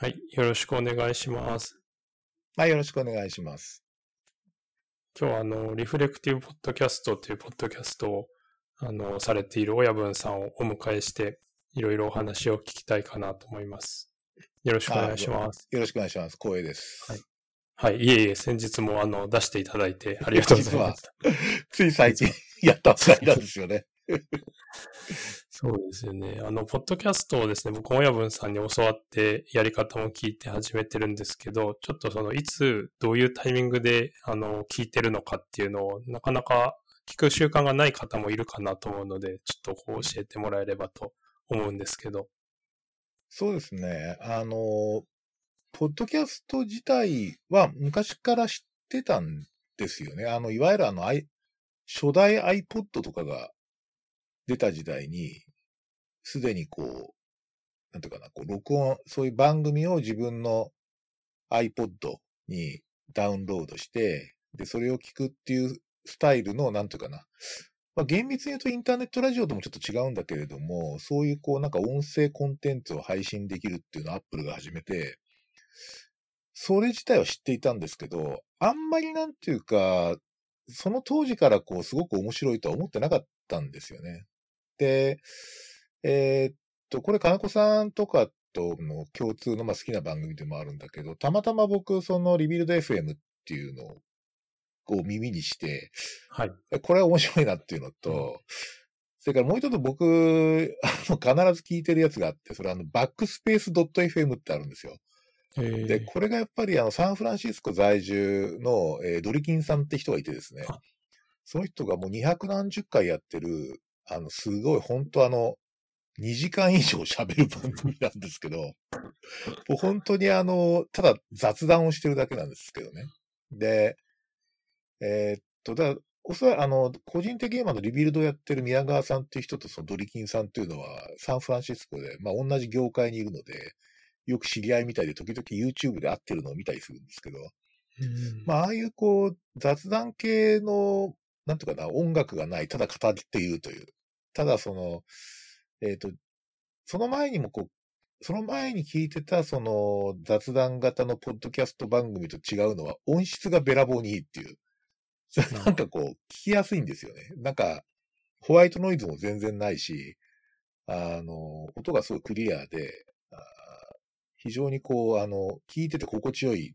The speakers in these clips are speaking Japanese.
はい。よろしくお願いします。はい、よろしくお願いします。今日はあの、リフレクティブポッドキャストというポッドキャストを、あの、されている親分さんをお迎えして、いろいろお話を聞きたいかなと思います。よろしくお願いします。よろしくお願いします。光栄です。はいはい。いえいえ、先日もあの、出していただいてありがとうございました。つい最近やったばかりなんですよね。そうですよね。あの、ポッドキャストをですね、僕、親分さんに教わって、やり方も聞いて始めてるんですけど、ちょっとその、いつ、どういうタイミングで、あの、聞いてるのかっていうのを、なかなか聞く習慣がない方もいるかなと思うので、ちょっとこう教えてもらえればと思うんですけど。そうですね。あの、ポッドキャスト自体は昔から知ってたんですよね。あの、いわゆるあの、初代 iPod とかが出た時代に、すでにこう、なんていうかな、こう、録音、そういう番組を自分の iPod にダウンロードして、で、それを聞くっていうスタイルの、なんていうかな、まあ、厳密に言うとインターネットラジオともちょっと違うんだけれども、そういうこうなんか音声コンテンツを配信できるっていうのをアップルが始めて、それ自体は知っていたんですけど、あんまりなんていうか、その当時からこうすごく面白いとは思ってなかったんですよね。で、えーっと、これ金子さんとかとの共通のまあ好きな番組でもあるんだけど、たまたま僕そのリビルド FM っていうのを耳にして、はい。これは面白いなっていうのと、それからもう一つ僕、あの、必ず聞いてるやつがあって、それはあの、バックスペース .fm ってあるんですよ。えーで、これがやっぱりあの、サンフランシスコ在住の、えードリキンさんって人がいてですねあ、その人がもう200何十回やってる、あの、すごい本当あの、2時間以上喋る番組なんですけど、もう本当にあの、ただ雑談をしてるだけなんですけどね。で、えーっと、だからおそらくあの、個人的に今のリビルドをやってる宮川さんっていう人とそのドリキンさんっていうのは、サンフランシスコで、まあ同じ業界にいるので、よく知り合いみたいで、時々 YouTube で会ってるのを見たりするんですけど、うんまあ、ああいうこう、雑談系の、なんていうかな、音楽がない、ただ語っているという。ただその、えっ、と、その前にもこう、その前に聞いてた、その、雑談型のポッドキャスト番組と違うのは、音質がべらぼうにいいっていう。なんかこう、聞きやすいんですよね。なんか、ホワイトノイズも全然ないし、あの、音がすごいクリアで、非常にこう、あの、聞いてて心地よい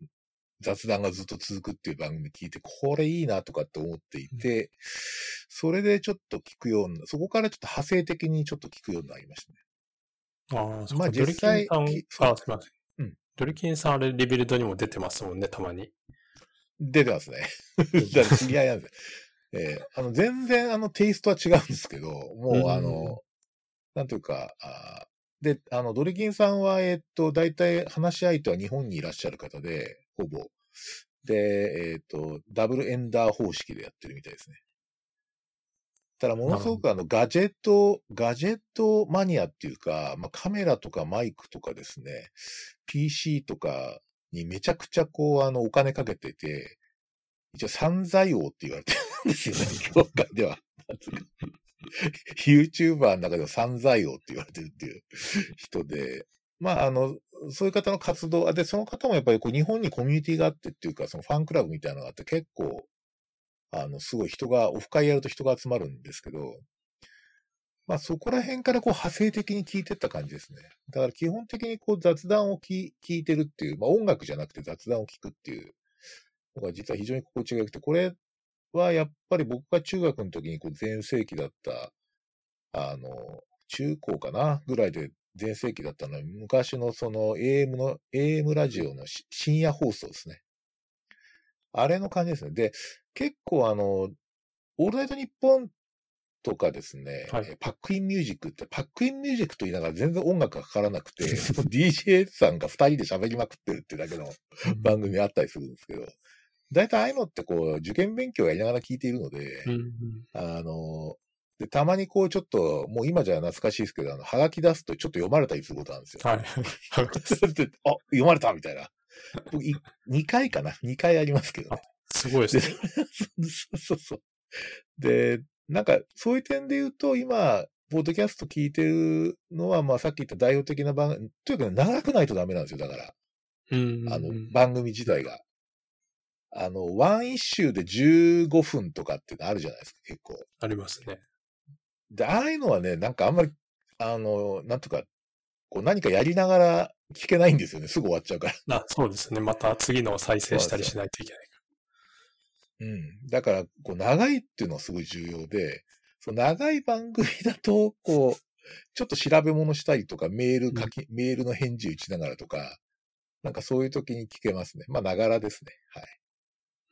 雑談がずっと続くっていう番組聞いて、これいいなとかって思っていて、それでちょっと聞くような、そこからちょっと派生的にちょっと聞くようになりましたね。ああ、そっまあかドリキンさん、あ、すみません。うんドリキンさん、あれ、リビルドにも出てますもんね、たまに。出てますね。だから知り合いなんです。えーあの、全然あのテイストは違うんですけど、もうあの、なんというか、あーで、あの、ドリキンさんは、えーっと、大体話し相手は日本にいらっしゃる方で、ほぼ。で、えーっと、ダブルエンダー方式でやってるみたいですね。ただ、ものすごくあの、ガジェット、ガジェットマニアっていうか、まあ、カメラとかマイクとかですね、PC とかにめちゃくちゃこう、あの、お金かけてて、一応散財王って言われてるんですよね、業界では。YouTuber の中では散財王って言われてるっていう人で、まあ、あの、そういう方の活動、で、その方もやっぱりこう日本にコミュニティがあってっていうか、そのファンクラブみたいなのがあって結構、あの、すごい人が、オフ会やると人が集まるんですけど、まあそこら辺からこう派生的に聞いてった感じですね。だから基本的にこう雑談を聞聞いてるっていう、まあ音楽じゃなくて雑談を聞くっていうのが実は非常に心地が良くて、これはやっぱり僕が中学の時にこう全盛期だった、あの、中高かなぐらいで全盛期だったのは、昔のその AM の、AM ラジオのし深夜放送ですね。あれの感じですね。で、結構あの、オールナイトニッポンとかですね、はいえパックインミュージックって、パックインミュージックと言いながら全然音楽がかからなくて、DJ さんが二人で喋りまくってるっていうだけの番組あったりするんですけど、大体ああいうのってこう、受験勉強をやりながら聞いているので、うんうんあの、で、たまにこうちょっと、もう今じゃ懐かしいですけど、あの、はがき出すとちょっと読まれたりすることなんですよ。はい。であ、読まれたみたいな。僕い2回かな ?2 回ありますけどね。すごいですね。そうそうそう。で、なんか、そういう点で言うと、今、ポッドキャスト聞いてるのは、まあさっき言った代表的な番組、というか長くないとダメなんですよ、だから。うん。あの、番組自体が。あの、ワン一周で15分とかっていうのあるじゃないですか、結構。ありますね。で、ああいうのはね、なんかあんまり、あの、なんとか、こう何かやりながら聞けないんですよね。すぐ終わっちゃうから。あ、そうですね。また次のを再生したりしないといけない。うん。だから、こう、長いっていうのはすごい重要で、その長い番組だと、こう、ちょっと調べ物したりとか、メール書き、メールの返事打ちながらとか、なんかそういう時に聞けますね。まあ、ながらですね。はい。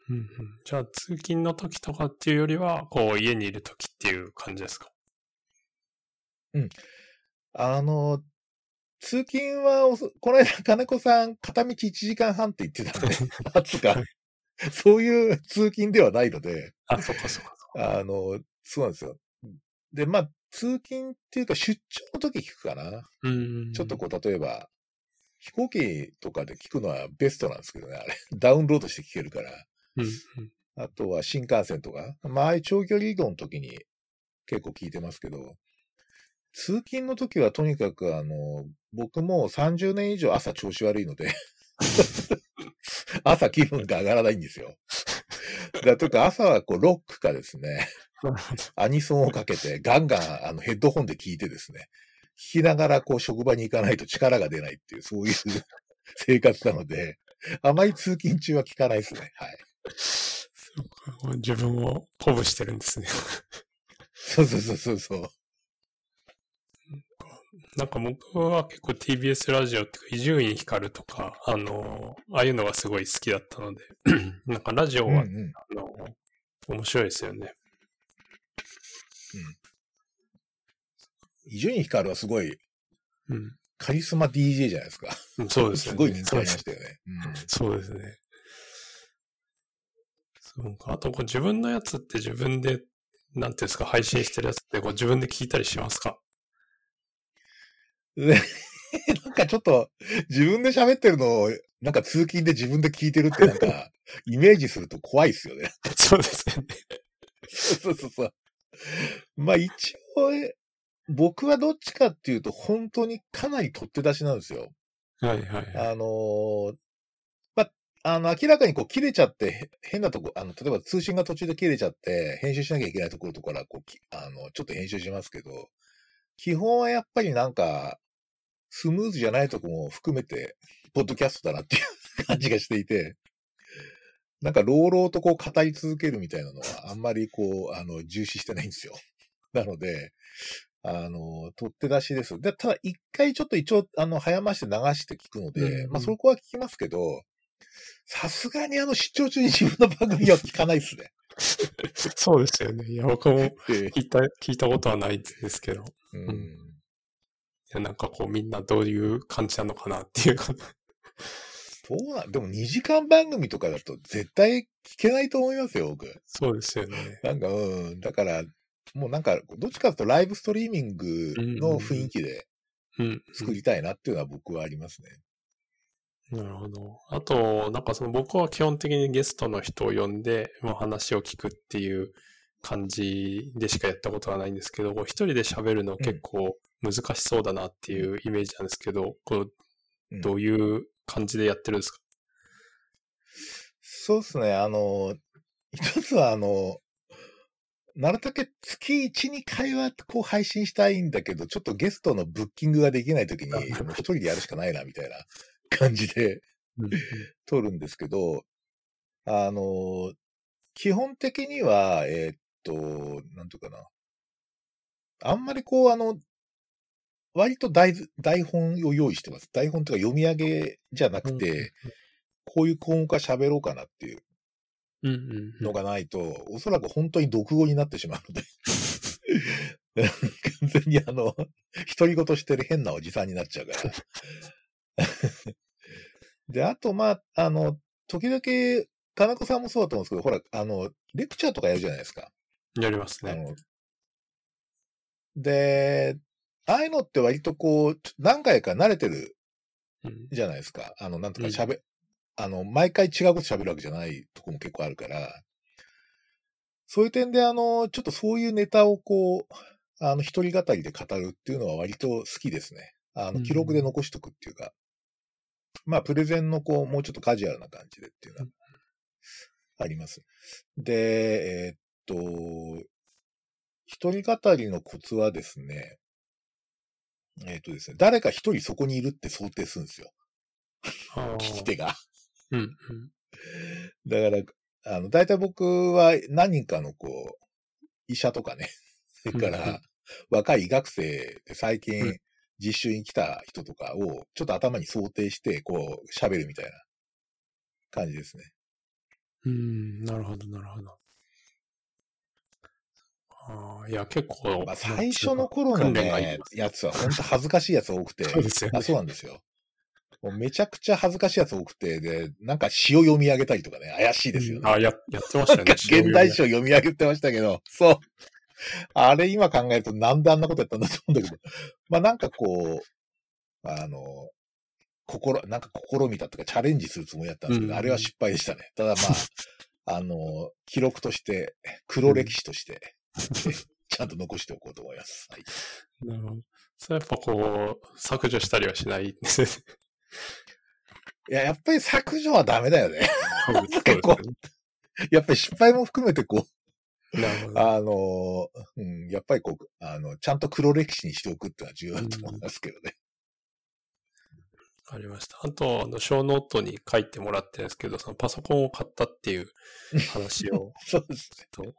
うんうん、じゃあ、通勤の時とかっていうよりは、こう、家にいる時っていう感じですか？あの、通勤はおそ、この間、金子さん、片道1時間半って言ってたんで、つか、そういう通勤ではないので、あ、そっかそっか。あの、そうなんですよ。で、まあ、通勤っていうか出張の時聞くかな。うん。ちょっとこう、例えば、飛行機とかで聞くのはベストなんですけどね、あれ。ダウンロードして聞けるから。うんうん。あとは新幹線とか、まあ、ああいう長距離移動の時に結構聞いてますけど、通勤の時はとにかくあの、僕もう30年以上朝調子悪いので、朝気分が上がらないんですよ。だとか朝はこうロックかですね。アニソンをかけてガンガンあのヘッドホンで聞いてですね、聞きながらこう職場に行かないと力が出ないっていう、そういう 生活なので、あまり通勤中は聞かないですね。はい。自分を鼓舞してるんですね。そうそうそうそうそう。なんか僕は結構 TBS ラジオっていうか、伊集院光とか、あの、ああいうのがすごい好きだったので、なんかラジオは、うんうんあの、面白いですよね。伊集院光はすごいうん。カリスマ DJ じゃないですか。うんそうですね。すごい人気ありましたよね。うんそうですね。そうか。あと、こう自分のやつって自分で、なんていうんですか、配信してるやつってこう自分で聞いたりしますか？で なんかちょっと、自分で喋ってるのを、なんか通勤で自分で聞いてるってなんか、イメージすると怖いっすよね。そうですよね。そうそうそう。まあ一応、え僕はどっちかっていうと、本当にかなり取って出しなんですよ。はいはいはい。あのーまあ、あの、明らかにこう切れちゃって、へ変なとこ、あの、例えば通信が途中で切れちゃって、編集しなきゃいけないところとかから、こうき、あの、ちょっと編集しますけど、基本はやっぱりなんか、スムーズじゃないとこも含めて、ポッドキャストだなっていう 感じがしていて、なんか、朗々とこう語り続けるみたいなのは、あんまりこう、あの、重視してないんですよ。なので、あの、取って出しです。で、ただ一回ちょっと一応、あの、早まして流して聞くので、うんうんまあそこは聞きますけど、さすがにあの出張中に自分の番組は聞かないですね。そうですよね。いや、僕もで、聞いた、聞いたことはないですけど。うんうんいや、なんかこうみんなどういう感じなのかなっていうか。そうなん、でも2時間番組とかだと絶対聞けないと思いますよ、僕。そうですよね。なんか、うん、だから、もうなんか、どっちかというとライブストリーミングの雰囲気でうん。作りたいなっていうのは僕はありますね。なるほど。あと、なんかその僕は基本的にゲストの人を呼んで、まあ、話を聞くっていう感じでしかやったことはないんですけど、こう一人で喋るの結構難しそうだなっていうイメージなんですけど、こううん。どういう感じでやってるんですか、そうですね、あの、一つはあの、なるだけ月1、2回はこう配信したいんだけど、ちょっとゲストのブッキングができないときに、一人でやるしかないな、みたいな感じでうん撮るんですけど、あの、基本的には、えーっと、なんていうかな。あんまりこう、あの、割と台図台本を用意してます。台本というか読み上げじゃなくて、こういう項目は喋ろうかなっていううんうんうんのがないと、おそらく本当に独語になってしまうので、完全にあの、独り言してる変なおじさんになっちゃうから。で、あと、まあ、あの、時々、田中さんもそうだと思うんですけど、ほら、あの、レクチャーとかやるじゃないですか。やりますね。で、ああいうのって割とこう、何回か慣れてるうんじゃないですか。あの、なんとか喋、あの、毎回違うこと喋るわけじゃないとこも結構あるから、そういう点で、あの、ちょっとそういうネタをこう、あの、一人語りで語るっていうのは割と好きですね。あの、記録で残しとくっていうか、まあ、プレゼンのこう、もうちょっとカジュアルな感じでっていうのはあります。で、えーっと、一人語りのコツはですね、えーっとですね、誰か一人そこにいるって想定するんですよ。聞き手が。うんうん。だから、あの、大体僕は何人かのこう、医者とかね、それから若い医学生で最う近ん実習に来た人とかをちょっと頭に想定して、こう、喋るみたいな感じですね。うん、なるほど、なるほど。ああ、いや、結構、まあ、最初の頃のねやつは本当恥ずかしいやつ多くて、そうですよねあ、そうなんですよ。もうめちゃくちゃ恥ずかしいやつ多くて、で、なんか詩を読み上げたりとかね、怪しいですよね。あ、や、やってましたよね。現代詩を読み上げてましたけど、そう。あれ今考えるとなんであんなことやったんだと思うんだけど、まあなんかこう、あの、心、なんか試みたとかチャレンジするつもりだったんですけど、うんあれは失敗でしたね。ただまあ、あの、記録として、黒歴史として、えちゃんと残しておこうと思います。はい。なるほど。それやっぱこう、削除したりはしない？んですね。いや、やっぱり削除はダメだよね。結構やっぱり失敗も含めてこう。あの、うん、やっぱりこう、あの、ちゃんと黒歴史にしておくっていうのは重要だと思いますけどね。わかりました。あと、あの、ショーノートに書いてもらってるんですけど、そのパソコンを買ったっていう話を、そうですね。と、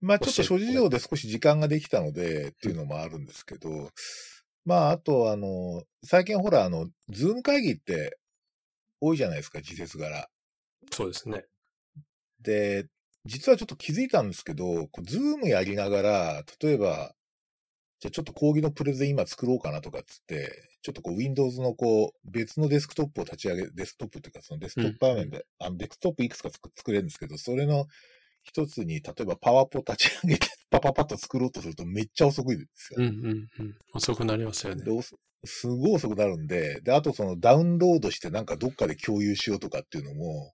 まあちょっと諸事情で少し時間ができたのでっていうのもあるんですけど、まああとあの、最近ほらあの、ズーム会議って多いじゃないですか、時節柄。そうですね。で、実はちょっと気づいたんですけど、こうズームやりながら、例えば、じゃあちょっと講義のプレゼン今作ろうかなとかっつって、ちょっとこう Windows のこう別のデスクトップを立ち上げ、デスクトップっていうかそのデスクトップ画面で、あのデスクトップいくつか作作れるんですけど、それの一つに例えばパワポ立ち上げてパパパッと作ろうとするとめっちゃ遅くいですよ。うんうんうん。遅くなりますよねすごい遅くなるんで、で、あとそのダウンロードしてなんかどっかで共有しようとかっていうのも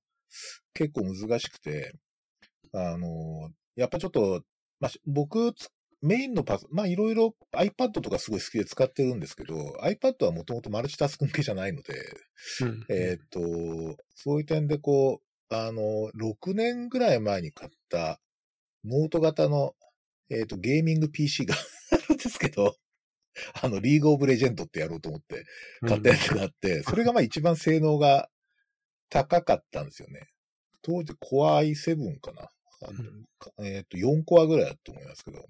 結構難しくて、あの、やっぱちょっと、まあ、し僕、つメインのパソ、まあいろいろ iPad とかすごい好きで使ってるんですけど、iPad はもともとマルチタスク向けじゃないので、うん。えっ、と、そういう点でこう、あの、6年ぐらい前に買ったノート型の、えっ、と、ゲーミング PC が あるんですけど、あの、リーグオブレジェンドってやろうと思って買ったやつがあって、それがまあ一番性能が高かったんですよね。当時 Core i7 かな。あのかえっ、と、4コアぐらいだと思いますけど。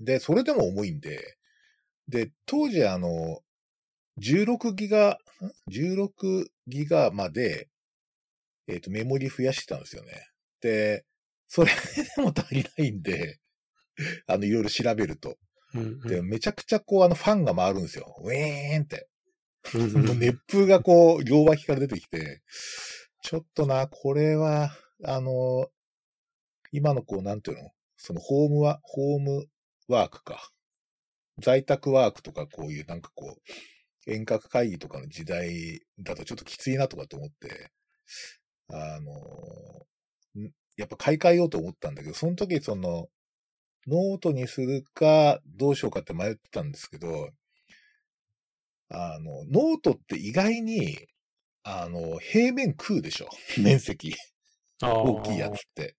で、それでも重いんで、で、当時あの、16ギガ、ん？16ギガまで、えっ、と、メモリ増やしてたんですよね。で、それでも足りないんで、あの、いろいろ調べると。うんうんで、めちゃくちゃこう、あの、ファンが回るんですよ。ウィーンって。熱風がこう、両脇から出てきて、ちょっとな、これは、あの、今のこう、なんていうの？その、ホームは、ホームワークか。在宅ワークとか、こういう、なんかこう、遠隔会議とかの時代だとちょっときついなとかと思って、あの、んやっぱ買い替えようと思ったんだけど、その時その、ノートにするか、どうしようかって迷ってたんですけど、あの、ノートって意外に、あの、平面食うでしょ面積。大きいやつって。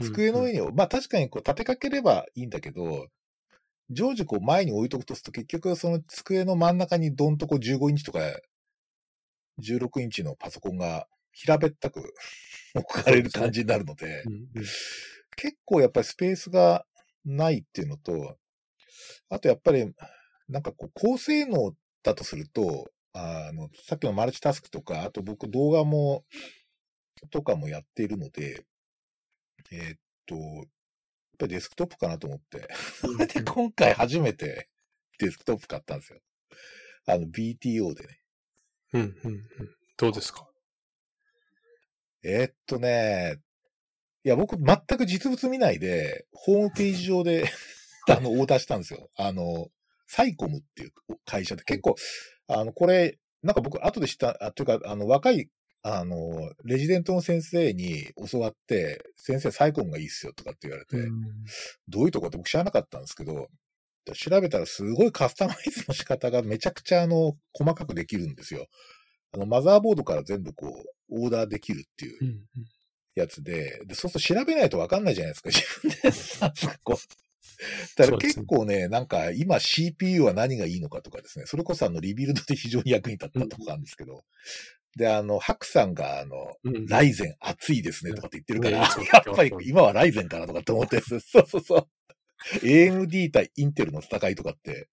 机の上に、まあ確かにこう立てかければいいんだけど、常時こう前に置いとくとすると結局その机の真ん中にどんとこ15インチとか16インチのパソコンが平べったく 置かれる感じになるので、結構やっぱりスペースがないっていうのと、あとやっぱり、なんかこう、高性能だとすると、あの、さっきのマルチタスクとか、あと僕動画も、とかもやっているので、えーっと、やっぱりデスクトップかなと思って。で、今回初めてデスクトップ買ったんですよ。あの、BTO でね。うんうんうんどうですか？えーっとね、いや、僕全く実物見ないで、ホームページ上で あの、オーダーしたんですよ。あの、サイコムっていう会社で結構、あの、これ、なんか僕後で知った、あというか、あの、若い、あの、レジデントの先生に教わって、先生サイコンがいいっすよとかって言われて、どういうとこって僕知らなかったんですけど、調べたらすごいカスタマイズの仕方がめちゃくちゃあの、細かくできるんですよ。あの、マザーボードから全部こう、オーダーできるっていううんうんやつで、で、そうすると調べないとわかんないじゃないですか、自分で。こう。だから結構ね、なんか今 CPU は何がいいのかとかですね、それこそあのリビルドで非常に役に立ったとこなんですけど、で、あの、ハクさんがあの、うんライゼン熱いですねとかって言ってるから、ねいつもやっぱり今はライゼンかなとかって思ってそうそうそう。AMD 対インテルの戦いとかって、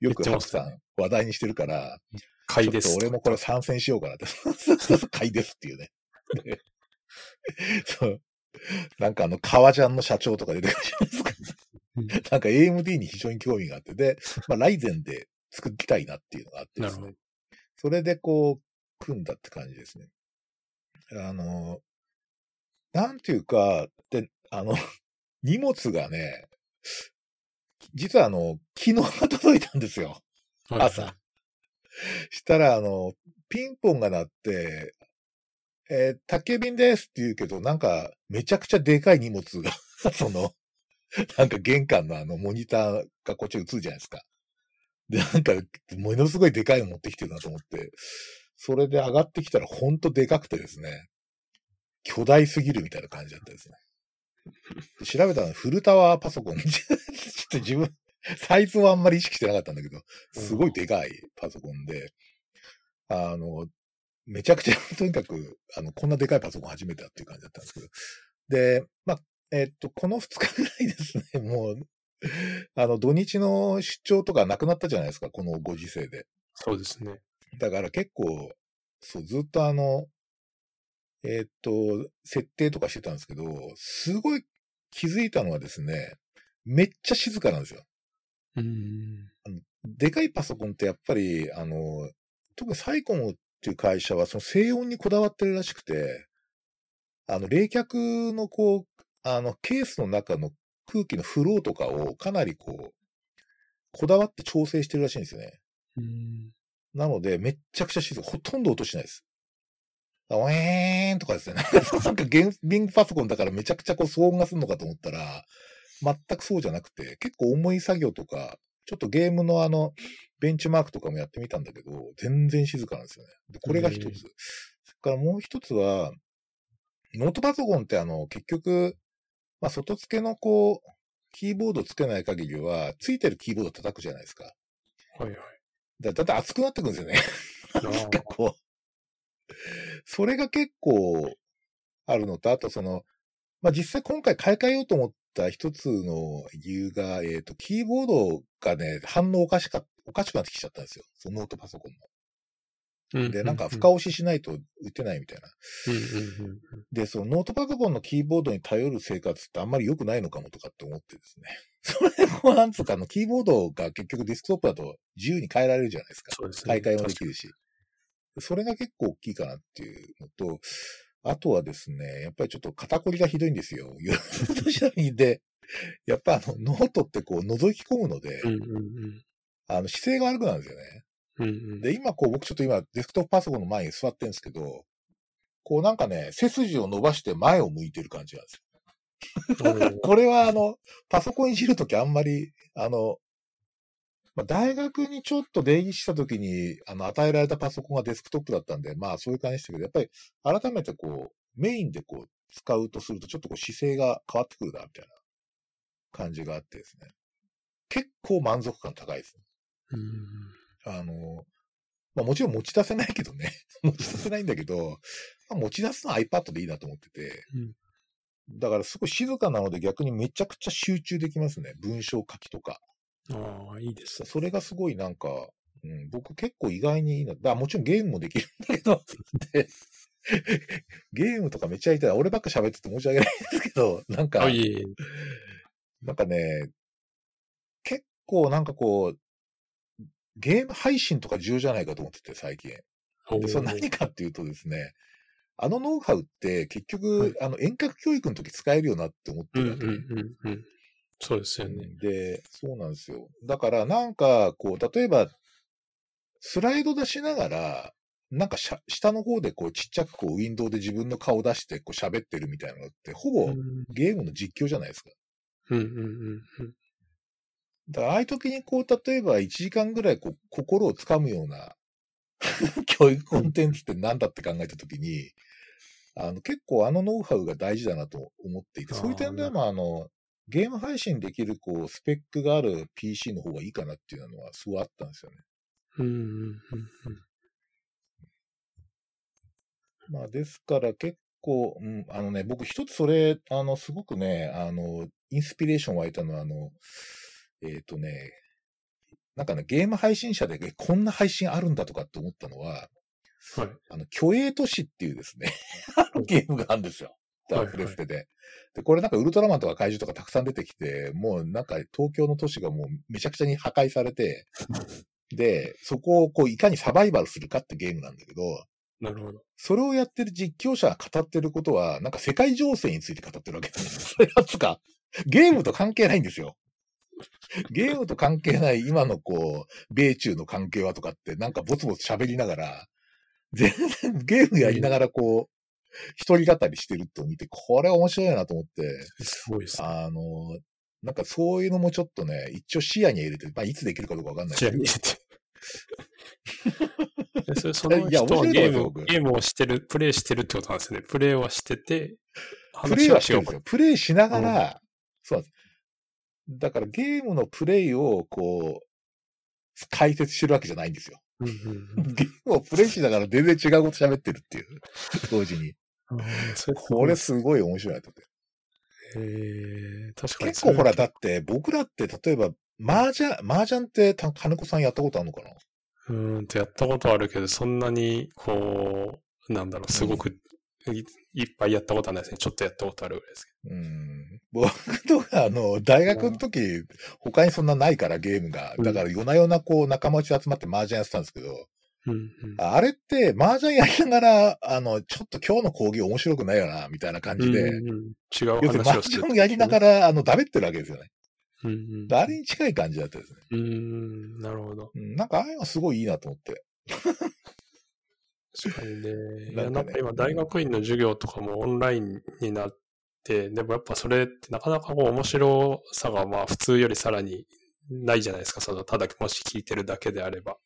よく言ってハクますよねさん話題にしてるから、買いです。ちょっと俺もこれ参戦しようかなって。そうそうそう、買いですっていうね。でそう。なんかあの、革ジャンの社長とか出てくるじゃないですか。うんなんか AMD に非常に興味があって、で、まあ、ライゼンで作りたいなっていうのがあってですね。それでこう、組んだって感じですね。あの、なんていうか、で、あの、荷物がね、実はあの、昨日が届いたんですよ。はい朝。したら、あの、ピンポンが鳴って、えー宅急便ですって言うけど、なんか、めちゃくちゃでかい荷物が、その、なんか玄関のあの、モニターがこっちに映るじゃないですか。で、なんか、ものすごいでかいの持ってきてるなと思って、それで上がってきたらほんとでかくてですね、巨大すぎるみたいな感じだったですね。で調べたらフルタワーパソコン。ちょっと自分、サイズはあんまり意識してなかったんだけど、すごいでかいパソコンで、あの、めちゃくちゃ、とにかく、あの、こんなでかいパソコン初めてだっていう感じだったんですけど。で、まあ、えっと、この2日ぐらいですね、もう、あの、土日の出張とかなくなったじゃないですか、このご時世で。そうですね。だから結構、そう、ずっとあの、えっと、設定とかしてたんですけど、すごい気づいたのはですね、めっちゃ静かなんですよ。うん。でかいパソコンってやっぱり、あの、特にサイコンっていう会社はその静音にこだわってるらしくて、あの、冷却のこう、あの、ケースの中の空気のフローとかをかなりこう、こだわって調整してるらしいんですよね。うん。なので、めっちゃくちゃ静か。ほとんど音しないです。あウェーンとかですね。なんかゲーミングパソコンだからめちゃくちゃこう騒音がするのかと思ったら、全くそうじゃなくて、結構重い作業とか、ちょっとゲームのあの、ベンチマークとかもやってみたんだけど、全然静かなんですよね。で、これが一つ。それからもう一つは、ノートパソコンってあの、結局、まあ、外付けのこう、キーボードつけない限りは、ついてるキーボード叩くじゃないですか。はいはい。だだって熱くなってくるんですよね。あなんかこう、それが結構あるのと、あとその、まあ、実際今回買い替えようと思った一つの理由が、えっ、と、キーボードがね、反応おかしか、おかしくなってきちゃったんですよ。そのノートパソコンうんの。で、なんか深深押ししないと打てないみたいな。で、そのノートパソコンのキーボードに頼る生活ってあんまり良くないのかもとかって思ってですね。それでこう、なんつうか、あの、キーボードが結局デスクトップだと自由に変えられるじゃないですか。そうですね。買い替えもできるし。それが結構大きいかなっていうのと、あとはですね、やっぱりちょっと肩こりがひどいんですよ。年並みで、やっぱあの、ノートってこう覗き込むので、うんうんうん。あの、姿勢が悪くなるんですよね。うんうん。で、今こう僕ちょっと今デスクトップパソコンの前に座ってるんですけど、こうなんかね、背筋を伸ばして前を向いてる感じなんですよ。これはあの、パソコンいじるときあんまり、あの、まあ、大学にちょっと出入りしたときに、あの、与えられたパソコンがデスクトップだったんで、まあそういう感じでしたけど、やっぱり改めてこう、メインでこう、使うとするとちょっとこう姿勢が変わってくるな、みたいな感じがあってですね。結構満足感高いですね。うんあの、まあもちろん持ち出せないけどね。持ち出せないんだけど、まあ、持ち出すのは iPad でいいなと思ってて。うんだからすごい静かなので逆にめちゃくちゃ集中できますね。文章書きとか。ああ、いいですね。それがすごいなんか、うん、僕結構意外にいいな。だもちろんゲームもできるんだけど、で ゲームとかめっちゃやりたい。俺ばっか喋ってて申し訳ないんですけど、なんか。なんかね、結構なんかこう、ゲーム配信とか重要じゃないかと思ってて、最近。で、それ何かっていうとですね、あのノウハウって結局、はいあの遠隔教育の時使えるよなって思ってうんうん。うんうん。そうですよね。で、そうなんですよ。だからなんか、こう、例えば、スライド出しながら、なんかしゃ下の方でこうちっちゃくこうウィンドウで自分の顔出してこう喋ってるみたいなのって、ほぼうんゲームの実況じゃないですか。うんうんうんだからああいう時にこう、例えば1時間ぐらいこう心をつかむような 教育コンテンツって何だって考えた時に、あの結構あのノウハウが大事だなと思っていて、そういう点ではまああの、ゲーム配信できるこうスペックがある PC の方がいいかなっていうのはすごいあったんですよね。うんうんうんうんまあですから結構、うん、あのね、僕一つそれ、あの、すごくね、あの、インスピレーション湧いたのは、あの、えっ、とね、なんかね、ゲーム配信者で、えこんな配信あるんだとかって思ったのは、はい。あの、虚栄都市っていうですね、あのゲームがあるんですよ。はいプレステで。で、これなんかウルトラマンとか怪獣とかたくさん出てきて、もうなんか東京の都市がもうめちゃくちゃに破壊されて、で、そこをこういかにサバイバルするかってゲームなんだけど、なるほど。それをやってる実況者が語ってることは、なんか世界情勢について語ってるわけです。それはつか、ゲームと関係ないんですよ。ゲームと関係ない今のこう、米中の関係はとかって、なんかボツボツ喋りながら、全然ゲームやりながらこう、一人語りしてると見て、これ面白いなと思って、すごいですね。あの、なんかそういうのもちょっとね、一応視野に入れて、まあいつできるかどうかわかんない視野にけど入れて。えそれそのいや人はゲームゲームをしてる、プレイしてるってことなんですね。プレイはしてて、プレイはしてるん話ですよ。プレイしながら、そうなんです。だからゲームのプレイをこう、解説してるわけじゃないんですよ。うんうんうんゲームをプレイしながら全然違うこと喋ってるっていう、同時に。あーそれこれすごい面白いなと思って。えー、確かに結構ほら、だっって僕らって例えば、麻雀、麻雀ってた金子さんやったことあるのかな？うーんとやったことあるけど、そんなに、こう、なんだろう、すごく、いいっぱいやったことはないですね。ちょっとやったことあるぐらいですけうん。僕とか、あの、大学の時、他にそんなないからゲームが。だから夜な夜なこう仲間内集まって麻雀やってたんですけど、ど。うんうん。あれって、麻雀やりながら、あの、ちょっと今日の講義面白くないよな、みたいな感じで、うんうんうん違う話をして雀をやりながら、あの、ダメってるわけですよね。うんうんあれに近い感じだったですね。うーん、なるほど。うん、なんか、ああいうのすごいいいなと思って。確 かにね。いや、なんか今、大学院の授業とかもオンラインになって、でもやっぱそれってなかなかこう面白さがまあ普通よりさらにないじゃないですか。その、ただもし聞いてるだけであれば。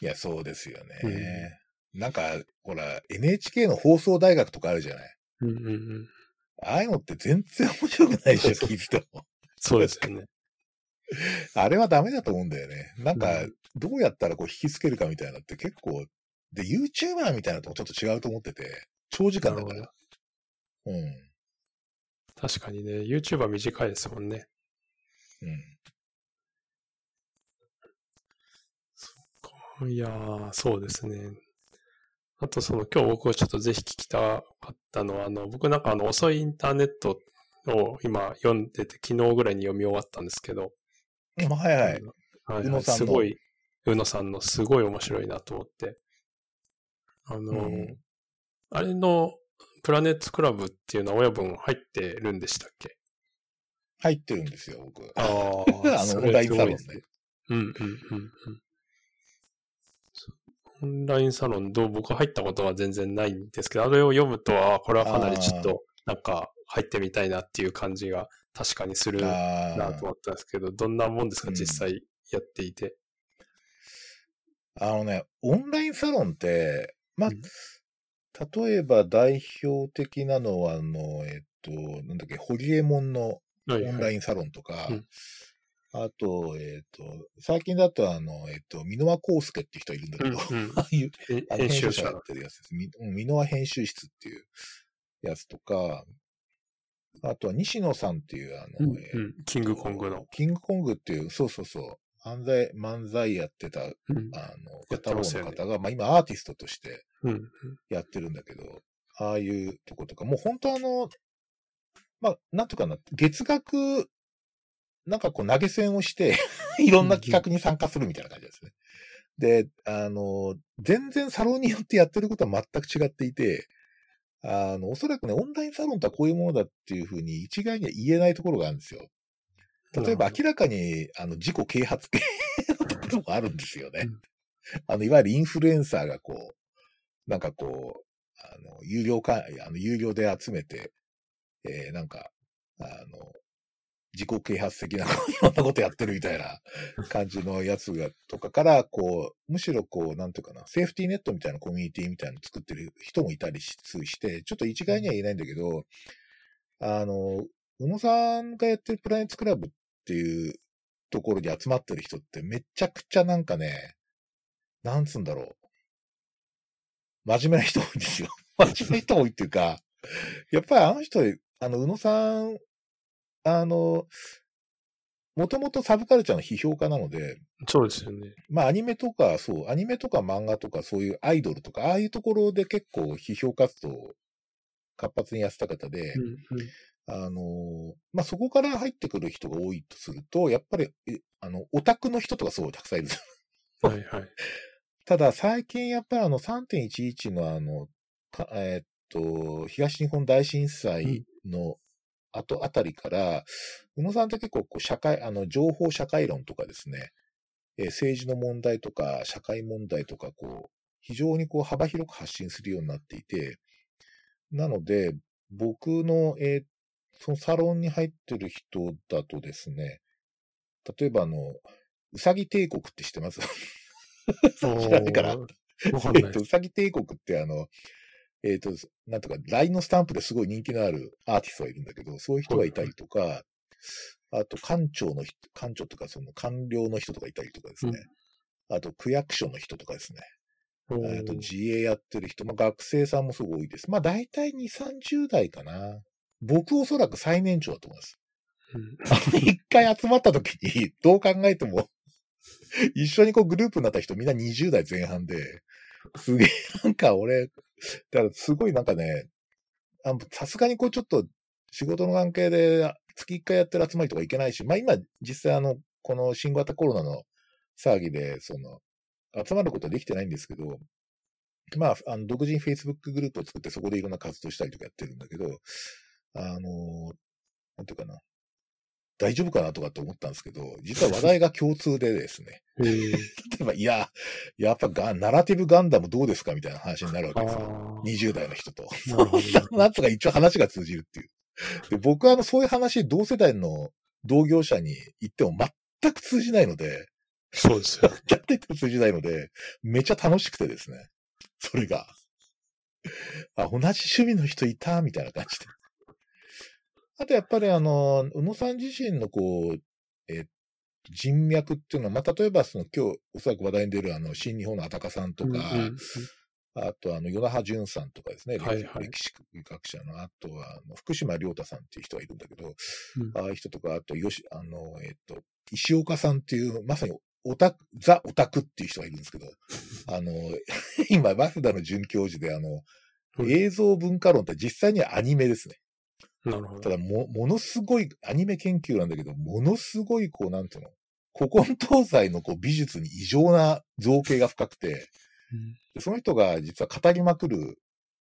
いや、そうですよね。なんか、ほら、NHK の放送大学とかあるじゃない。うんうんうん。ああいうのって全然面白くないでしょ、聞いてても。そうですよね。あれはダメだと思うんだよね。なんかう、どうやったらこう引きつけるかみたいなのって結構、で、YouTuber みたいなのともちょっと違うと思ってて、長時間だから。うん。確かにね、YouTuber 短いですもんね。うん。いやー、そうですね。あと、その、今日僕はちょっとぜひ聞きたかったのは、あの、僕なんかあの、遅いインターネットを今読んでて、昨日ぐらいに読み終わったんですけど、まあはいはい。はいんのすごい、宇野さんのすごい面白いなと思って。あの、うん。あれの、プラネットクラブっていうのは親分入ってるんでしたっけ？入ってるんですよ、僕。あ あの、それオンラインサロンね。う。んうんうん。オンラインサロンどう僕入ったことは全然ないんですけど、あれを読むと、あこれはかなりちょっと、なんか入ってみたいなっていう感じが確かにするああなと思ったんですけど、どんなもんですか、うん。実際やっていて？あのね、オンラインサロンって、まあ、うん。例えば代表的なのは、あの、えっと、なんだっけ、ホリエモンのはいはい。オンラインサロンとか、うん。あと、えっと、最近だと、あの、えっと、箕輪康介って人いるんだけど、うんうん。ああいうへあの編集者やってるやつです。箕輪編集室っていうやつとか、あとは西野さんっていう、あの、うんえーうんキングコングの。キングコングっていう、そうそうそう、漫才、漫才やってた、あうんの、片方の方が、まあ今アーティストとしてうんやってるんだけど、ああいうとことか、もう本当あの、まあ、なんとかな、月額、なんかこう投げ銭をして、いろんな企画に参加するみたいな感じですね。で、あの、全然サロンによってやってることは全く違っていて、あの、おそらくね、オンラインサロンとはこういうものだっていうふうに一概には言えないところがあるんですよ。例えば明らかに、あの、自己啓発系のところもあるんですよね。うんあの、いわゆるインフルエンサーがこう、なんかこう、あの、有料か、あの、有料で集めて、えー、なんか、あの、自己啓発的な、いろんなことやってるみたいな感じのやつが、とかから、こう、むしろこう、なんていうかな、セーフティーネットみたいなコミュニティみたいなの作ってる人もいたりして、ちょっと一概には言えないんだけど、あの、宇野さんがやってるプラネッツクラブっていうところに集まってる人ってめちゃくちゃなんかね、なんつうんだろう。真面目な人多いんですよ。真面目な人多いっていうか、やっぱりあの人、あの、宇野さんあの、もともとサブカルチャーの批評家なので、そうですよね。まあアニメとか、そう、アニメとか漫画とかそういうアイドルとか、ああいうところで結構批評活動を活発にやってた方で、うんうん、あの、まあそこから入ってくる人が多いとすると、やっぱり、あの、オタクの人とかすごいたくさんいる。はいはい。ただ最近やっぱりあの3.11のあの、えー、っと、東日本大震災の後あたりから、宇野さんって結構こう社会、あの、情報社会論とかですね、えー、政治の問題とか社会問題とか、こう、非常にこう幅広く発信するようになっていて、なので、僕の、えー、そのサロンに入ってる人だとですね、例えばあの、うさぎ帝国って知ってます？知らないから。えっと、うさぎ帝国ってあの、えっ、ー、と、なんとか、LINE のスタンプですごい人気のあるアーティストがいるんだけど、そういう人がいたりとか、あと、官庁の人、官庁とか、その官僚の人とかいたりとかですね。うん、あと、区役所の人とかですね。あと、自営やってる人、まあ、学生さんもすごい多いです。まあ、大体2、30代かな。僕おそらく最年長だと思います。うん、一回集まった時に、どう考えても一緒にこうグループになった人みんな20代前半で、すげえ、なんか俺、だからすごいなんかね、さすがにこうちょっと仕事の関係で月1回やってる集まりとか行けないし、まあ今実際あの、この新型コロナの騒ぎで、その、集まることはできてないんですけど、まあ、あの独自に Facebook グループを作ってそこでいろんな活動したりとかやってるんだけど、あの、なんていうかな、大丈夫かなとかって思ったんですけど、実は話題が共通でですね。例えば、いや、やっぱガナラティブガンダムどうですかみたいな話になるわけですよ。20代の人と。な んとか一応話が通じるっていう。で僕はあの、そういう話、同世代の同業者に言っても全く通じないので、そうですよ。全く通じないので、めちゃ楽しくてですね。それが。あ、同じ趣味の人いたみたいな感じで。あとやっぱりあの、宇野さん自身のこう、え人脈っていうのは、まあ、例えばその今日おそらく話題に出るあの、新日本のあたかさんとか、うんうんあと、あの、与那覇淳さんとかですね、はいはい、歴史学者の、あとは、あの福島良太さんっていう人がいるんだけど、うん、ああいう人とか、あと、よし、あの、えっ、と、石岡さんっていう、まさにオタク、ザ・オタクっていう人がいるんですけど、あの、今、早稲田の准教授で、あの、映像文化論って実際にはアニメですね。なるほど。ただも、ものすごい、アニメ研究なんだけど、ものすごい、こう、なんていうの、古今東西のこう美術に異常な造形が深くて、うん、その人が実は語りまくる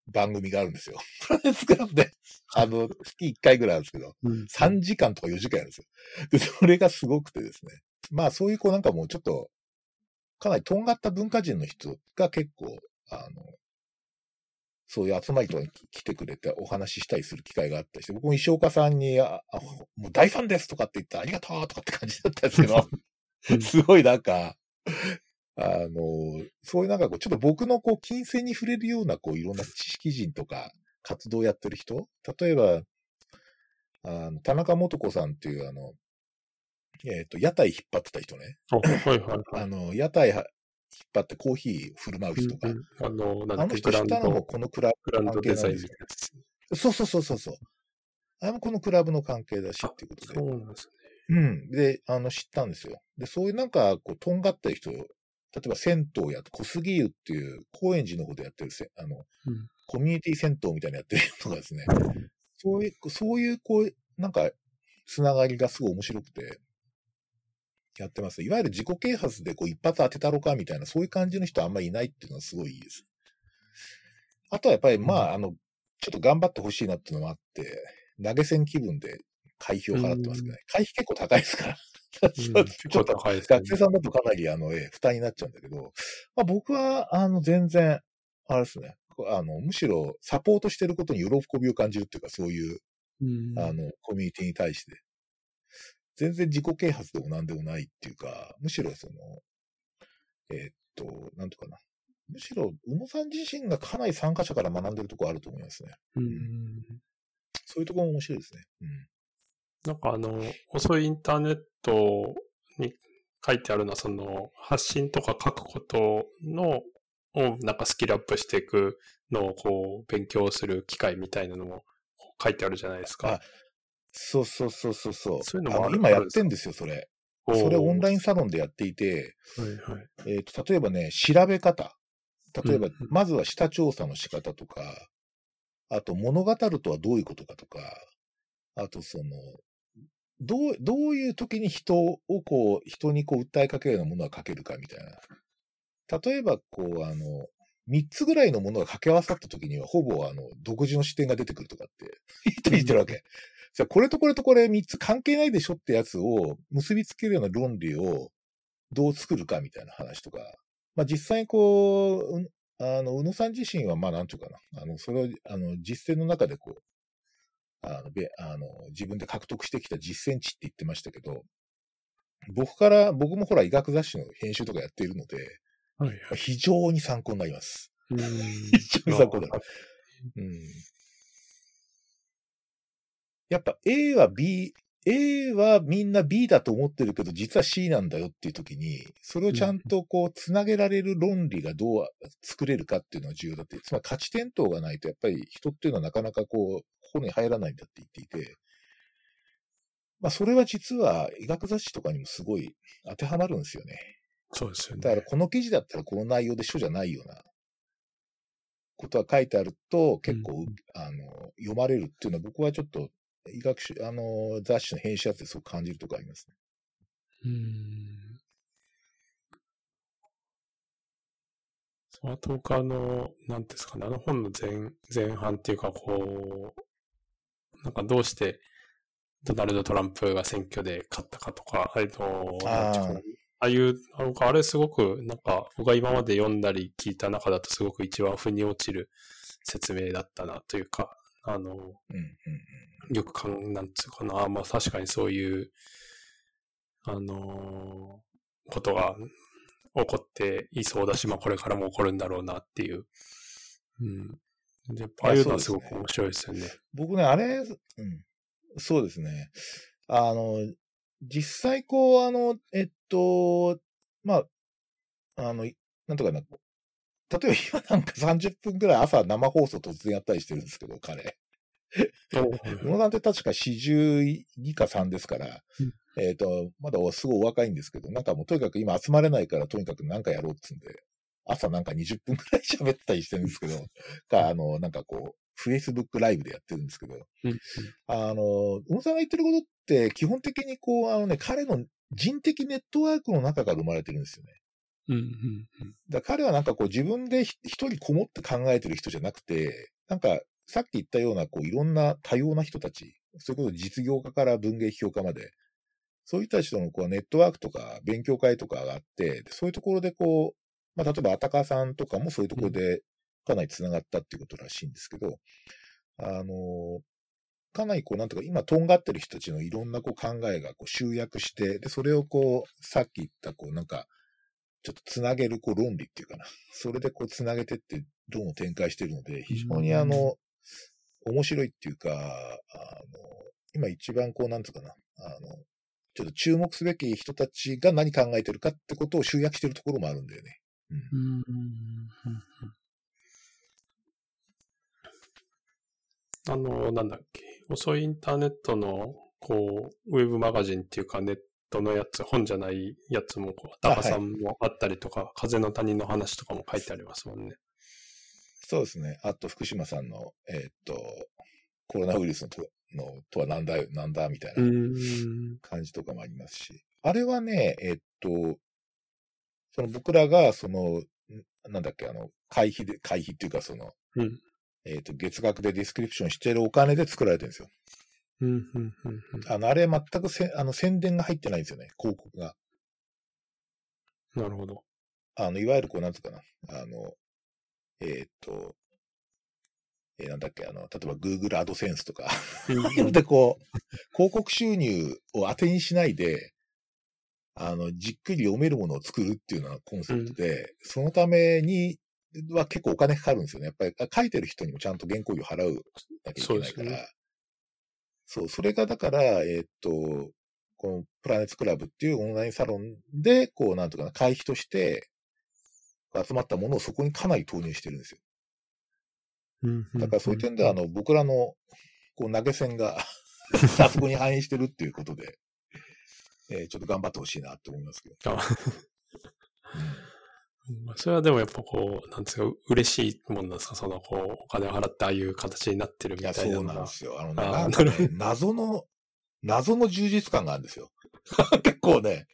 番組があるんですよ。プラネスクラブで、あの、月1回ぐらいあるんですけど、うん、3時間とか4時間やるんですよ。で、それがすごくてですね。まあ、そういう、こう、なんかもうちょっと、かなりとんがった文化人の人が結構、あの、そういう集まりとかに来てくれてお話ししたりする機会があったりして、僕も石岡さんに、あ、あもう大ファンですとかって言ってありがとうとかって感じだったんですけど、すごいなんか、あの、そういうなんかこう、ちょっと僕のこう、金銭に触れるような、こう、いろんな知識人とか、活動をやってる人例えば、あの、田中素子さんっていう、あの、えっ、ー、と、屋台引っ張ってた人ね。はいはいはい。あの、屋台引っ張ってコーヒー振る舞う人が。うんうん、あの、あの人知ったのもこのクラブの関係なんですそうそうそうそうそう。あれもこのクラブの関係だしっていうことで。そうなんですね。うん。で、あの、知ったんですよ。で、そういうなんか、こう、とんがった人、例えば銭湯や小杉湯っていう高円寺の方でやってるせ、あの、うん、コミュニティ銭湯みたいなやってる人がですね、そういう、そういう、こう、なんか、つながりがすごい面白くて、やってます。いわゆる自己啓発でこう一発当てたろかみたいな、そういう感じの人はあんまりいないっていうのはすごいいいです。あとはやっぱり、まあ、あの、ちょっと頑張ってほしいなっていうのもあって、投げ銭気分で会費を払ってますけどね。会費結構高いですから。ちょっと、学生さんだとかなり、あの、え負担になっちゃうんだけど、まあ僕は、あの、全然、あれですね。あの、むしろサポートしてることに喜びを感じるっていうか、そういう、うんあの、コミュニティに対して。全然自己啓発でも何でもないっていうか、むしろその、えーっと、なんとかな。むしろ、宇野さん自身がかなり参加者から学んでるところあると思いますね。うんそういうところも面白いですね。うん。なんかあの、遅いインターネットに書いてあるのは、その、発信とか書くことの、をなんかスキルアップしていくのをこう、勉強する機会みたいなのも書いてあるじゃないですか。そうそうそうそうそう。そういうのもあるの今やってんですよ、それ。それオンライン。ンサロンでやっていて、はいはい。えっ、と、例えばね、調べ方。例えば、うんうんまずは下調査の仕方とか、あと物語るとはどういうことかとか、あとその、どう、どういう時に人をこう、人にこう訴えかけるようなものは書けるかみたいな。例えば、こう、あの、三つぐらいのものが掛け合わさった時には、ほぼあの、独自の視点が出てくるとかって 言ってるわけ。じゃあ、これとこれとこれ三つ関係ないでしょってやつを結びつけるような論理をどう作るかみたいな話とか、まあ実際にこう、うんあの、宇野さん自身はまあなんていうかな、あの、それを、あの、実践の中でこう、あの、べあの自分で獲得してきた実践値って言ってましたけど、僕から、僕もほら医学雑誌の編集とかやっているので、はいはい。非常に参考になります。うん 非常に参考になる。うん。やっぱ A は B、A はみんな B だと思ってるけど、実は C なんだよっていう時に、それをちゃんとこう、つなげられる論理がどう作れるかっていうのが重要だって、つまり価値転倒がないと、やっぱり人っていうのはなかなかこう、心に入らないんだって言っていて、まあそれは実は医学雑誌とかにもすごい当てはまるんですよね。そうですよね。だからこの記事だったらこの内容で書じゃないようなことが書いてあると結構、うんあの読まれるっていうのは僕はちょっと医学誌、あの雑誌の編集やってすごく感じるところありますね。うん。そうあと僕あの、なんていうんですかね、あの本の前、前半っていうかこう、なんかどうしてドナルド・トランプが選挙で勝ったかとか、えっと、ああいう、あ僕あれすごく、なんか僕が今まで読んだり聞いた中だとすごく一番腑に落ちる説明だったなというか、あの、うんうんよくかん、なんつうかな、まあ確かにそういう、あのーことが起こっていそうだし、まあこれからも起こるんだろうなっていう。うん。でああいうのはすごく面白いですよね。僕ね、あれ、うん、そうですね。あの、実際こう、あの、えっと、まあ、あの、なんとかな、例えば今なんか30分くらい朝生放送突然やったりしてるんですけど、彼。宇野さんって確か42か3ですから、えっ、と、まだすごいお若いんですけど、なんかもうとにかく今集まれないからとにかくなんかやろうっつうんで、朝なんか20分くらい喋ってたりしてるんですけど、か、あの、なんかこう、Facebook ライブでやってるんですけど、うんあの、宇野さんが言ってることって基本的にこう、あのね、彼の人的ネットワークの中から生まれてるんですよね。うんうんだ彼はなんかこう自分でひ一人こもって考えてる人じゃなくて、なんかさっき言ったようなこういろんな多様な人たち、そういうこと実業家から文芸批評家まで、そういう人たちとのこうネットワークとか勉強会とかがあって、でそういうところでこう、まあ例えばあたかさんとかもそういうところでかなり繋がったっていうことらしいんですけど、あの、かなりこうなんとか今とんがってる人たちのいろんなこう考えがこう集約して、で、それをこう、さっき言ったこうなんか、ちょっとつなげるこう論理っていうかな。それでこうつなげてって論を展開しているので、非常にあの、面白いっていうか、あの、今一番こうなんつうかな、あの、ちょっと注目すべき人たちが何考えてるかってことを集約してるところもあるんだよね。うんうんうんうん。あの、なんだっけ、遅いインターネットの、こう、ウェブマガジンっていうか、ネットのやつ、本じゃないやつも、こう、タカさんもあったりとか、風の谷の話とかも書いてありますもんね。そうですね。あと福島さんの、えーっと、コロナウイルスのとのとはなんだよ、なんだみたいな。ん。感じとかもありますし、あれはね、えっと、その僕らが、その、んなんだっけ、あの、会費で、会費っていうか、その、うんえっと、月額でディスクリプションしてるお金で作られてるんですよ。うん、うん、うん、うん。あの、あれ全くせあの宣伝が入ってないんですよね、広告が。なるほど。あの、いわゆるこう、なんつうかな、あの、えーっと、えーなんだっけ、あの、例えば Google AdSense とか、うんでこう、広告収入を当てにしないで、あの、じっくり読めるものを作るっていうのがコンセプトで、そのためには結構お金かかるんですよね。やっぱりあ書いてる人にもちゃんと原稿料払うなきゃいけないから。そうそれがだから、えーっと、このプラネッツクラブっていうオンラインサロンで、こう、なんとかな、会費として集まったものをそこにかなり投入してるんですよ。だからそういう点では、あの、僕らの、こう、投げ銭が、あそこに反映してるっていうことで、えーちょっと頑張ってほしいなって思いますけど。あそれはでもやっぱこう、なんですか、嬉しいもんなんですか？その、こう、お金を払ってああいう形になってるみたいなそう。なんですよ。あのね、なんかね謎の、謎の充実感があるんですよ。結構ね、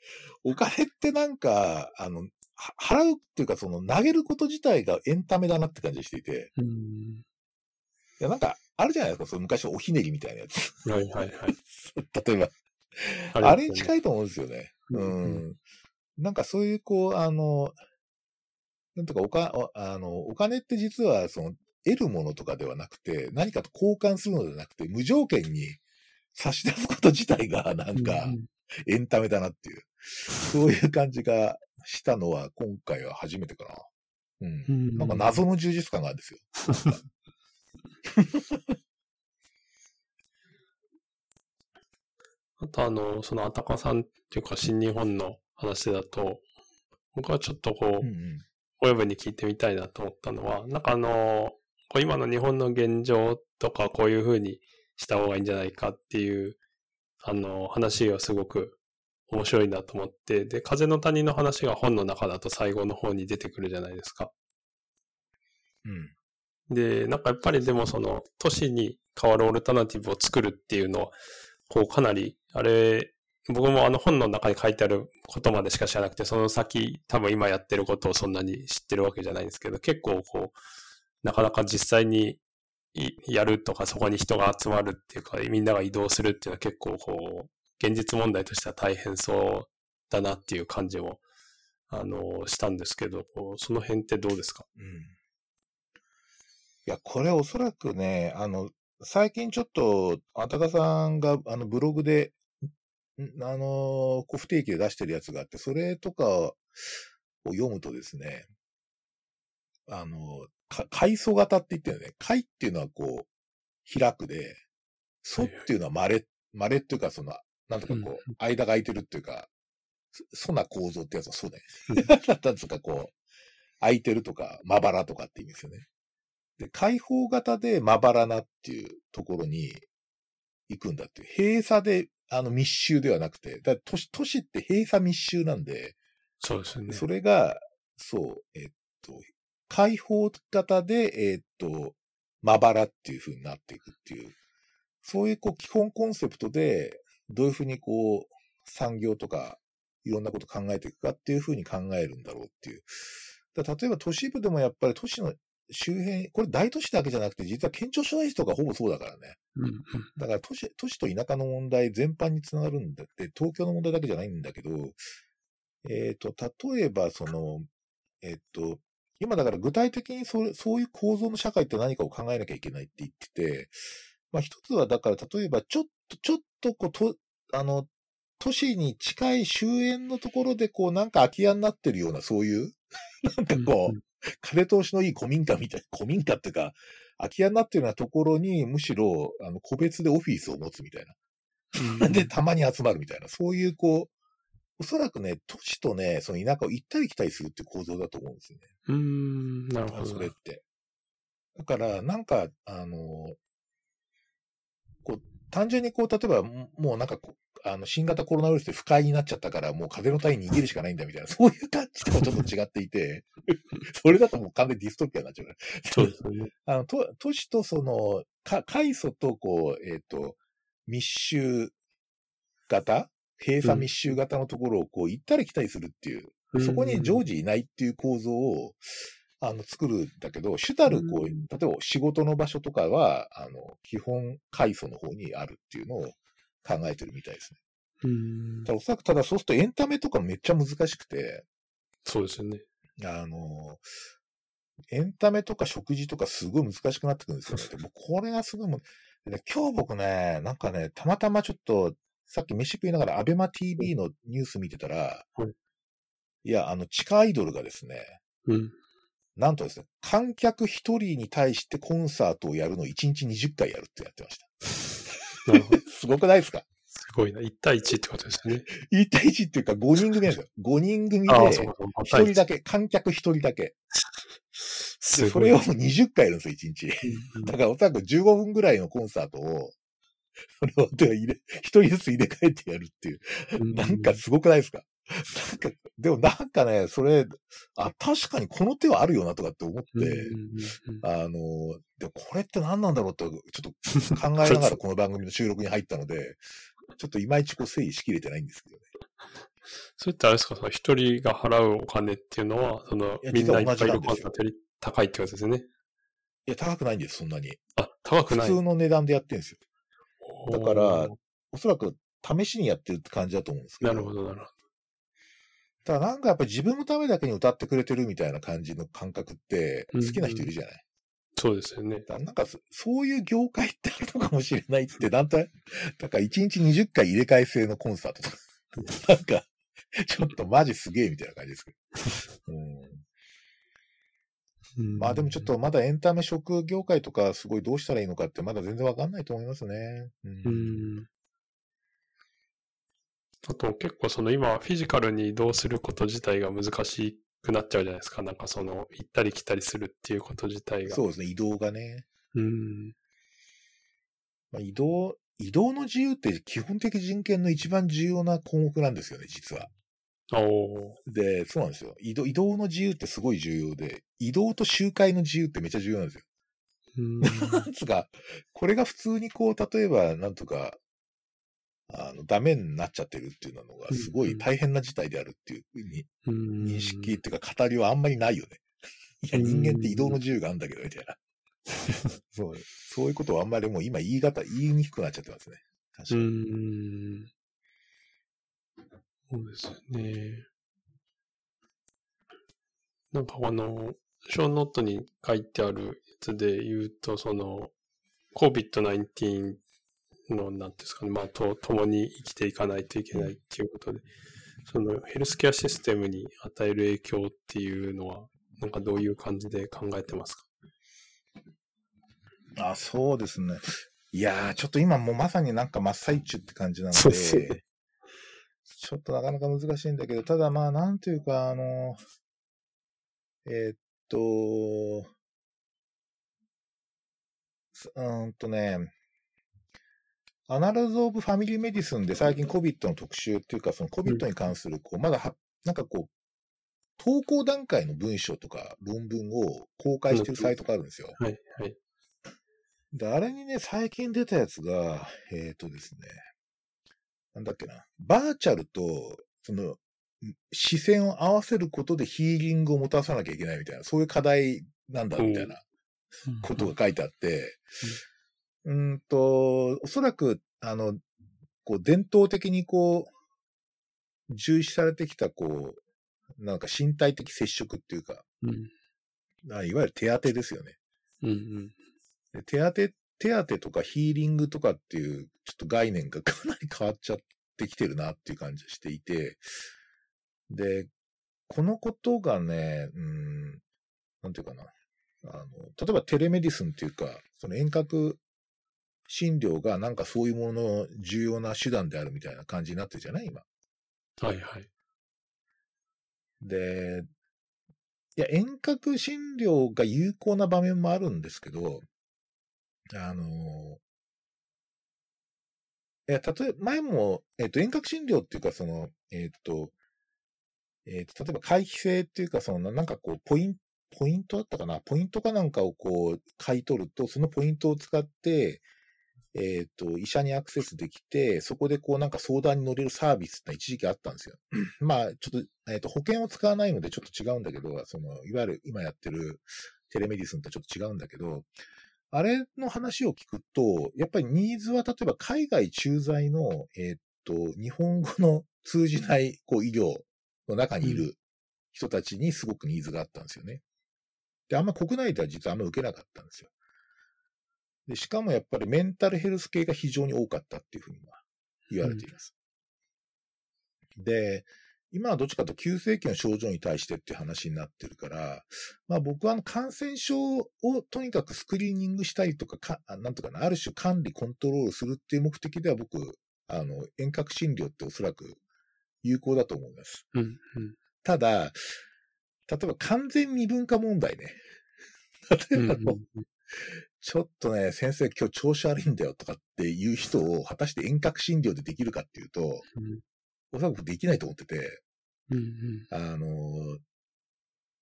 お金ってなんか、あの、は払うっていうか、その投げること自体がエンタメだなって感じがしていて、うん。いや、なんか、あるじゃないですか、その昔おひねりみたいなやつ。はいはいはい。例えば、あれに近いと思うんですよね。ううんん。なんかそういう、こう、あの、なんとかおか、おあの、お金って実は、その、得るものとかではなくて、何かと交換するのではなくて、無条件に差し出すこと自体が、なんかう、んエンタメだなっていう、そういう感じがしたのは、今回は初めてかな。うん。うんなんか謎の充実感があるんですよ。あとあの、そのあたかさんっていうか新日本の話だと、僕はちょっとこう、うんうん。親分に聞いてみたいなと思ったのは、なんかあの、今の日本の現状とかこういう風にした方がいいんじゃないかっていう、あの、話がすごく面白いなと思って、で、風の谷の話が本の中だと最後の方に出てくるじゃないですか。うん。で、なんかやっぱりでもその都市に変わるオルタナティブを作るっていうのは、こうかなり、あれ、僕もあの本の中に書いてあることまでしか知らなくて、その先多分今やってることをそんなに知ってるわけじゃないんですけど、結構こう、なかなか実際にやるとかそこに人が集まるっていうか、みんなが移動するっていうのは結構こう、現実問題としては大変そうだなっていう感じも、あの、したんですけど、その辺ってどうですか？うん。いや、これおそらくね、あの、最近ちょっと、あたかさんが、あの、ブログで、あの、こう不定期で出してるやつがあって、それとかを読むとですね、あの、か階層型って言ってるね。階っていうのはこう、開くで、層っていうのは稀、稀っていうか、その、なんとかこう、間が空いてるっていうか、そそな構造ってやつはそうね。なんつうかこう、空いてるとか、まばらとかって意味ですよね。で、開放型でまばらなっていうところに行くんだっていう。閉鎖で、あの密集ではなくて、だ都市、都市って閉鎖密集なんで、そうですよね。それが、そう、えっと、開放型で、えっと、まばらっていう風になっていくっていう、そういうこう基本コンセプトで、どういうふうにこう、産業とか、いろんなこと考えていくかっていうふうに考えるんだろうっていう。だ例えば都市部でもやっぱり都市の周辺、これ大都市だけじゃなくて、実は県庁所在地とかほぼそうだからね。だから都市、都市と田舎の問題全般につながるんだって、東京の問題だけじゃないんだけど、えっ、と、例えばその、えっ、と、今だから具体的にそそういう構造の社会って何かを考えなきゃいけないって言ってて、まあ一つはだから例えばちょっと、ちょっとこう、と、あの、都市に近い終焉のところでこうなんか空き家になってるようなそういう、なんかこう、風通しのいい古民家みたい、古民家っていうか、空き家になってるようなところに、むしろ、あの、個別でオフィスを持つみたいうんな。で、たまに集まるみたいな、そういう、こう、おそらくね、都市とね、その田舎を行ったり来たりするっていう構造だと思うんですよね。うーん、なるほど。それって。だから、なんか、あの、こう、単純にこう、例えば、ももうなんかこう、あの、新型コロナウイルスで不快になっちゃったから、もう風の谷に逃げるしかないんだみたいな、そういう感じともちょっと違っていて、それだともう完全にディストピアになっちゃうね。そうですよね。あの、都都市とその、か、階層と、こう、えっ、と、密集型閉鎖密集型のところをこう行ったり来たりするっていう、そこに常時いないっていう構造を、あの、作るんだけど、主たる、こう、うん例えば仕事の場所とかは、あの、基本階層の方にあるっていうのを考えてるみたいですね。うん。ただおそらく、ただそうするとエンタメとかめっちゃ難しくて、そうですよね。あの、エンタメとか食事とかすごい難しくなってくるんですよね。でもこれがすごいもう、で今日僕ね、なんかね、たまたまちょっと、さっき飯食いながらアベマ TV のニュース見てたら、はいいや、あの、地下アイドルがですね、うん。なんとですね、観客一人に対してコンサートをやるのを1日20回やるってやってました。なるほど。すごくないですか？すごいな。1対1ってことですね。?1 対1っていうか5人組なんですよ。5人組で、ああ、そうかそうか。1人だけ、観客1人だけ。それを20回やるんですよ、1日。うんだからおそらく15分ぐらいのコンサートを、それを入れ、一人ずつ入れ替えてやるっていう。うんなんかすごくないですか？なんか、でもなんかね、それ、あ、確かにこの手はあるよなとかって思って、あの、でもこれって何なんだろうって、ちょっと考えながら この番組の収録に入ったので、ちょっといまいちこう整理しきれてないんですけどね。それってあれですか、その一人が払うお金っていうのは、そのみんないっぱいいる高いってことですね？いや、高くないんです、そんなに。あ、高く普ない。通の値段でやってるんですよ。だからおそらく試しにやってるって感じだと思うんですけど。なるほど、なるほただなんかやっぱり自分のためだけに歌ってくれてるみたいな感じの感覚ってうん好きな人いるじゃない？ど。そうですよね。なんかそそういう業界ってあるのかもしれないって、なんとなく、だから1日20回入れ替え制のコンサートとか、なんか、ちょっとマジすげえみたいな感じですけど。うん、まあでもちょっとまだエンタメ食業界とかすごいどうしたらいいのかってまだ全然わかんないと思いますね。うんうん。あと結構その今フィジカルに移動すること自体が難しくなっちゃうじゃないですか。なんかその行ったり来たりするっていうこと自体が。そうですね、移動がね。うん。まあ、移動、移動の自由って基本的人権の一番重要な項目なんですよね、実は。おーで、そうなんですよ。移動、移動の自由ってすごい重要で、移動と集会の自由ってめっちゃ重要なんですよ。うん。な んつうか、これが普通にこう、例えば、なんとか、あの、ダメになっちゃってるっていうのが、すごい大変な事態であるっていうふうにうん認識っていうか、語りはあんまりないよね。いや、人間って移動の自由があるんだけど、みたいな。そう、そういうことはあんまりもう今言い方、言いにくくなっちゃってますね。確かうに。ん。そうですよね。なんかあの、ショーノートに書いてあるやつで言うと、その、COVID-19 の、なんていうんですかね、まあ、と、共に生きていかないといけないっていうことで、そのヘルスケアシステムに与える影響っていうのは、なんかどういう感じで考えてますか？あ、そうですね。いやー、ちょっと今もうまさになんか真っ最中って感じなのでちょっとなかなか難しいんだけど、ただまあ、なんていうか、あの、えーっと、すうーんとね、 Annals of Family Medicine で最近 COVID の特集っていうか、その COVID に関する、こう、まだは、なんかこう、投稿段階の文章とか論文を公開してるサイトがあるんですよ。はい、はい。で、あれにね、最近出たやつが、えっ、とですね、なんだっけな、バーチャルと、その、ん視線を合わせることでヒーリングをもたらさなきゃいけないみたいな、そういう課題なんだみたいなことが書いてあって、うーんと、おそらく、あの、こう、伝統的にこう、重視されてきた、こう、なんか身体的接触っていうか、うん。あいわゆる手当てですよね。うん、うん。で手当て、手当てとかヒーリングとかっていう、ちょっと概念がかなり変わっちゃってきてるなっていう感じがしていて、で、このことがね、うん、なんていうかな。あの、例えばテレメディスンっていうか、その遠隔診療がなんかそういうものの重要な手段であるみたいな感じになってるじゃない？今。はい、はい。で、いや、遠隔診療が有効な場面もあるんですけど、あの、いや、例えば、前も、えっ、と、遠隔診療っていうか、その、えっ、と、えっ、と、例えば回避性っていうか、その、なんかこう、ポイント、ポイントだったかな？ポイントかなんかをこう、買い取ると、そのポイントを使って、えっ、と、医者にアクセスできて、そこでこうなんか相談に乗れるサービスって一時期あったんですよ。まあ、ちょっと、えっ、と、保険を使わないのでちょっと違うんだけど、その、いわゆる今やってるテレメディスンとはちょっと違うんだけど、あれの話を聞くと、やっぱりニーズは例えば海外駐在の、えっ、と、日本語の通じないこう医療の中にいる人たちにすごくニーズがあったんですよね。で、あんま国内では実はあんま受けなかったんですよ。で、しかもやっぱりメンタルヘルス系が非常に多かったっていうふうに言われています。うん、で、今はどっちかと急性期の症状に対してっていう話になってるから、まあ僕はあの感染症をとにかくスクリーニングしたりとか、かなんとかな、ある種管理、コントロールするっていう目的では僕、あの、遠隔診療っておそらく有効だと思います。うんうん、ただ、例えば完全未分化問題ね。例えば、うんうん、ちょっとね、先生今日調子悪いんだよとかっていう人を果たして遠隔診療でできるかっていうと、うん。おそらくできないと思ってて、うんうん、あの、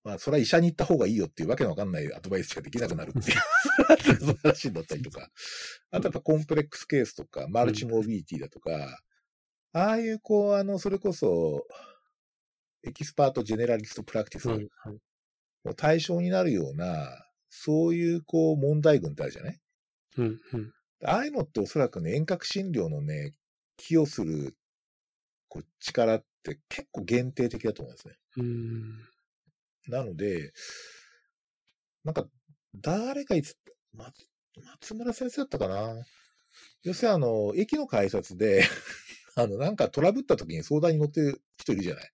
まあ、それは医者に行った方がいいよっていうわけのわかんないアドバイスしかできなくなるっていう、そういう話だったりとか、あとやっぱ complex case とか、 multimorbidity だとか、ああいう、こう、あの、それこそ、 expert generalist practiceの対象になるような、そういう、こう、問題群ってあるじゃない、うんうん、ああいうのっておそらくね、遠隔診療のね、寄与するこう力って結構限定的だと思うんですね。なので、なんか、誰がいつ、松松村先生だったかな？要するにあの、駅の改札で あの、なんかトラブった時に相談に乗ってる人いるじゃない、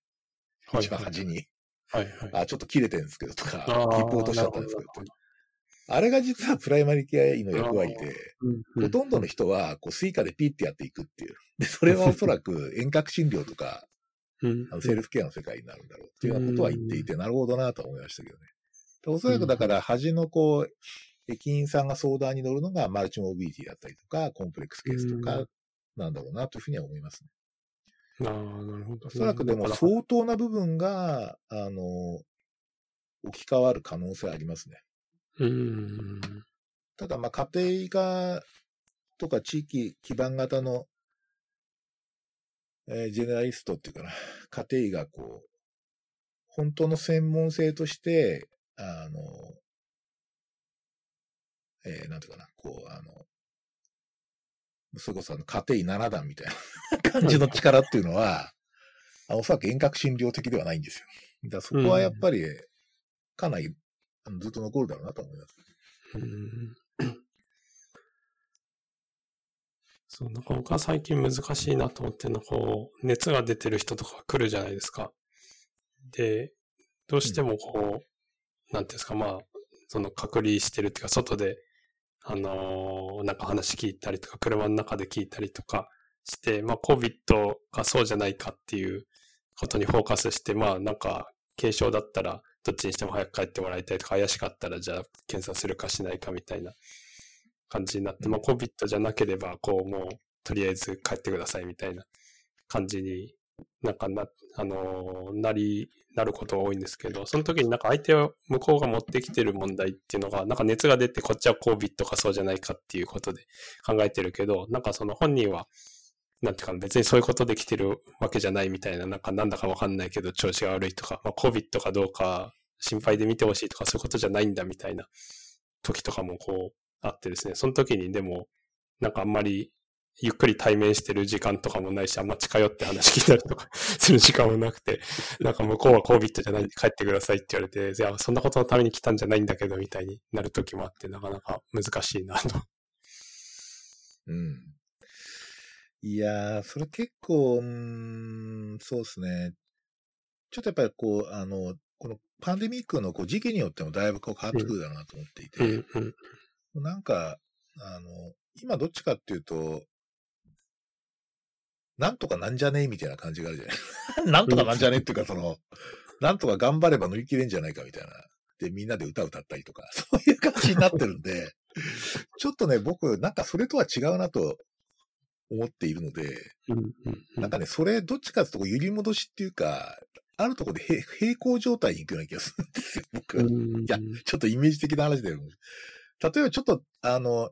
はい、一番端に。はいはい。あ、ちょっと切れてるんですけどとか、リポートしちゃったんですけどあれが実はプライマリケア医の役割で、ほとんどの人は、こう、スイカでピッてやっていくっていう。で、それはおそらく 遠隔診療とか、あのセルフケアの世界になるんだろうっていうようなことは言っていて、なるほどなと思いましたけどね。おそらくだから、端のこう、駅員さんが相談に乗るのが multimorbidity だったりとか、 complex case とか、なんだろうなというふうには思いますね。ああ、なるほど。おそらくでも相当な部分が、あの、置き換わる可能性ありますね。うん。ただ、まあ、家庭が、とか地域基盤型の、えー、ジェネラリストっていうかな、家庭がこう、本当の専門性として、あの、えー、なんていうかな、こう、あの、それこそあの家庭7段みたいな感じの力っていうのは、おそらく遠隔診療的ではないんですよ。だからそこはやっぱり、かなりずっと残るだろうなと思います。そう、なかなか最近難しいなと思っての、こう、熱が出てる人とか来るじゃないですか。で、どうしてもこう、うん、なんていうんですか、まあ、その隔離してるっていうか、外で、あのー、なんか話聞いたりとか、車の中で聞いたりとかして、まあ、COVID がそうじゃないかっていうことにフォーカスして、まあ、なんか、軽症だったら、どっちにしても早く帰ってもらいたいとか、怪しかったらじゃあ検査するかしないかみたいな感じになって、まあ COVID じゃなければ、こうもうとりあえず帰ってくださいみたいな感じになんかな、あのー、なり、なることが多いんですけど、その時になんか相手は向こうが持ってきてる問題っていうのが、なんか熱が出てこっちは COVID かそうじゃないかっていうことで考えてるけど、なんかその本人はなんていうか、別にそういうことできてるわけじゃないみたいな、なんかなんだかわかんないけど調子が悪いとか、まあ、COVID かどうか心配で見てほしいとかそういうことじゃないんだみたいな時とかもこうあってですね、その時にでも、なんかあんまりゆっくり対面してる時間とかもないし、あんま近寄って話聞いたりとかする時間もなくて、なんか向こうは COVID じゃないんで帰ってくださいって言われて、いや、そんなことのために来たんじゃないんだけど、みたいになる時もあって、なかなか難しいなと。うん。いやー、それ結構、うん、そうですね。ちょっとやっぱりこう、あの、このパンデミックのこう時期によってもだいぶこう変わってくるだろうなと思っていて、うん。うん、なんか、あの、今どっちかっていうと、なんとかなんじゃねえみたいな感じがあるじゃない。なんとかなんじゃねえっていうか、その、なんとか頑張れば乗り切れんじゃないかみたいな。で、みんなで歌歌ったりとか、そういう感じになってるんで、ちょっとね、僕、なんかそれとは違うなと思っているので、なんかね、それ、どっちかっていうと、揺り戻しっていうか、あるところで平行状態に行くような気がするんですよ、僕は。いや、ちょっとイメージ的な話で。例えばちょっと、あの、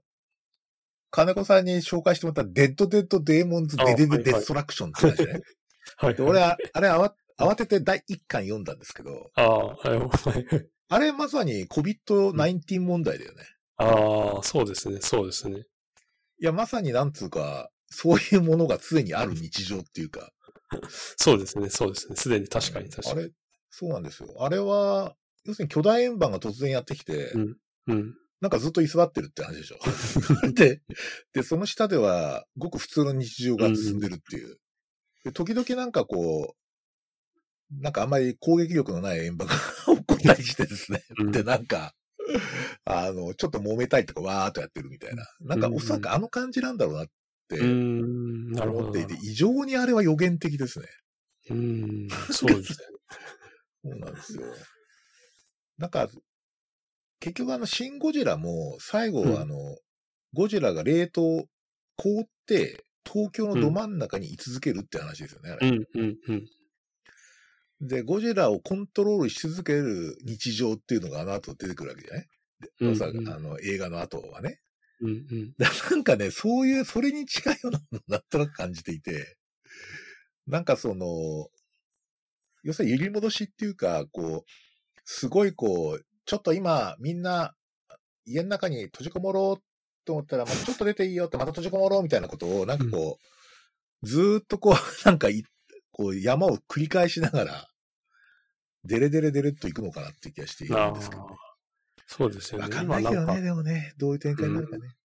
金子さんに紹介してもらったデッドデッドデーモンズデデデデストラクションって話ね。はい、俺は、あれ慌てて第1巻読んだんですけど、ああ、はい。あれまさに COVID-19 問題だよね。ああ、そうですね、そうですね。いや、まさになんつうか、そういうものが常にある日常っていうか。そうですね、そうですね。すでに確かに確かに。あれ、そうなんですよ。あれは、要するに巨大円盤が突然やってきて、うん。うん。なんかずっと居座ってるって話でしょ。で、で、その下では、ごく普通の日常が進んでるっていう。で、時々なんかこう、なんかあんまり攻撃力のない円盤が 起こったりしてですね。うんで、なんか、あの、ちょっと揉めたいとかわーっとやってるみたいな。なんかおそらくあの感じなんだろうなっ。思っていて、異常にあれは予言的ですね。うーん。そうですね。そうなんですよ。なんか、結局あの、シン・ゴジラも、最後うんあの、ゴジラが冷凍、凍って、東京のど真ん中に居続けるって話ですよね、あれ。うん。うん。うん。で、ゴジラをコントロールし続ける日常っていうのがあの後出てくるわけじゃない？でうんうんあの、映画の後はね。うん。うん。だ なんかね、そういう、それに近いようなものをなんとなく感じていて、なんかその、要するに揺り戻しっていうか、こう、すごいこう、ちょっと今、みんな、家の中に閉じこもろうと思ったら、まあ、ちょっと出ていいよって、また閉じこもろうみたいなことを、なんかこう、ずーっとこう、なんかい、こう、山を繰り返しながら、デレデレデレっと行くのかなって気がしているんですけどね。そうですよね。わかんないけどね、でもね、どういう展開になるかね。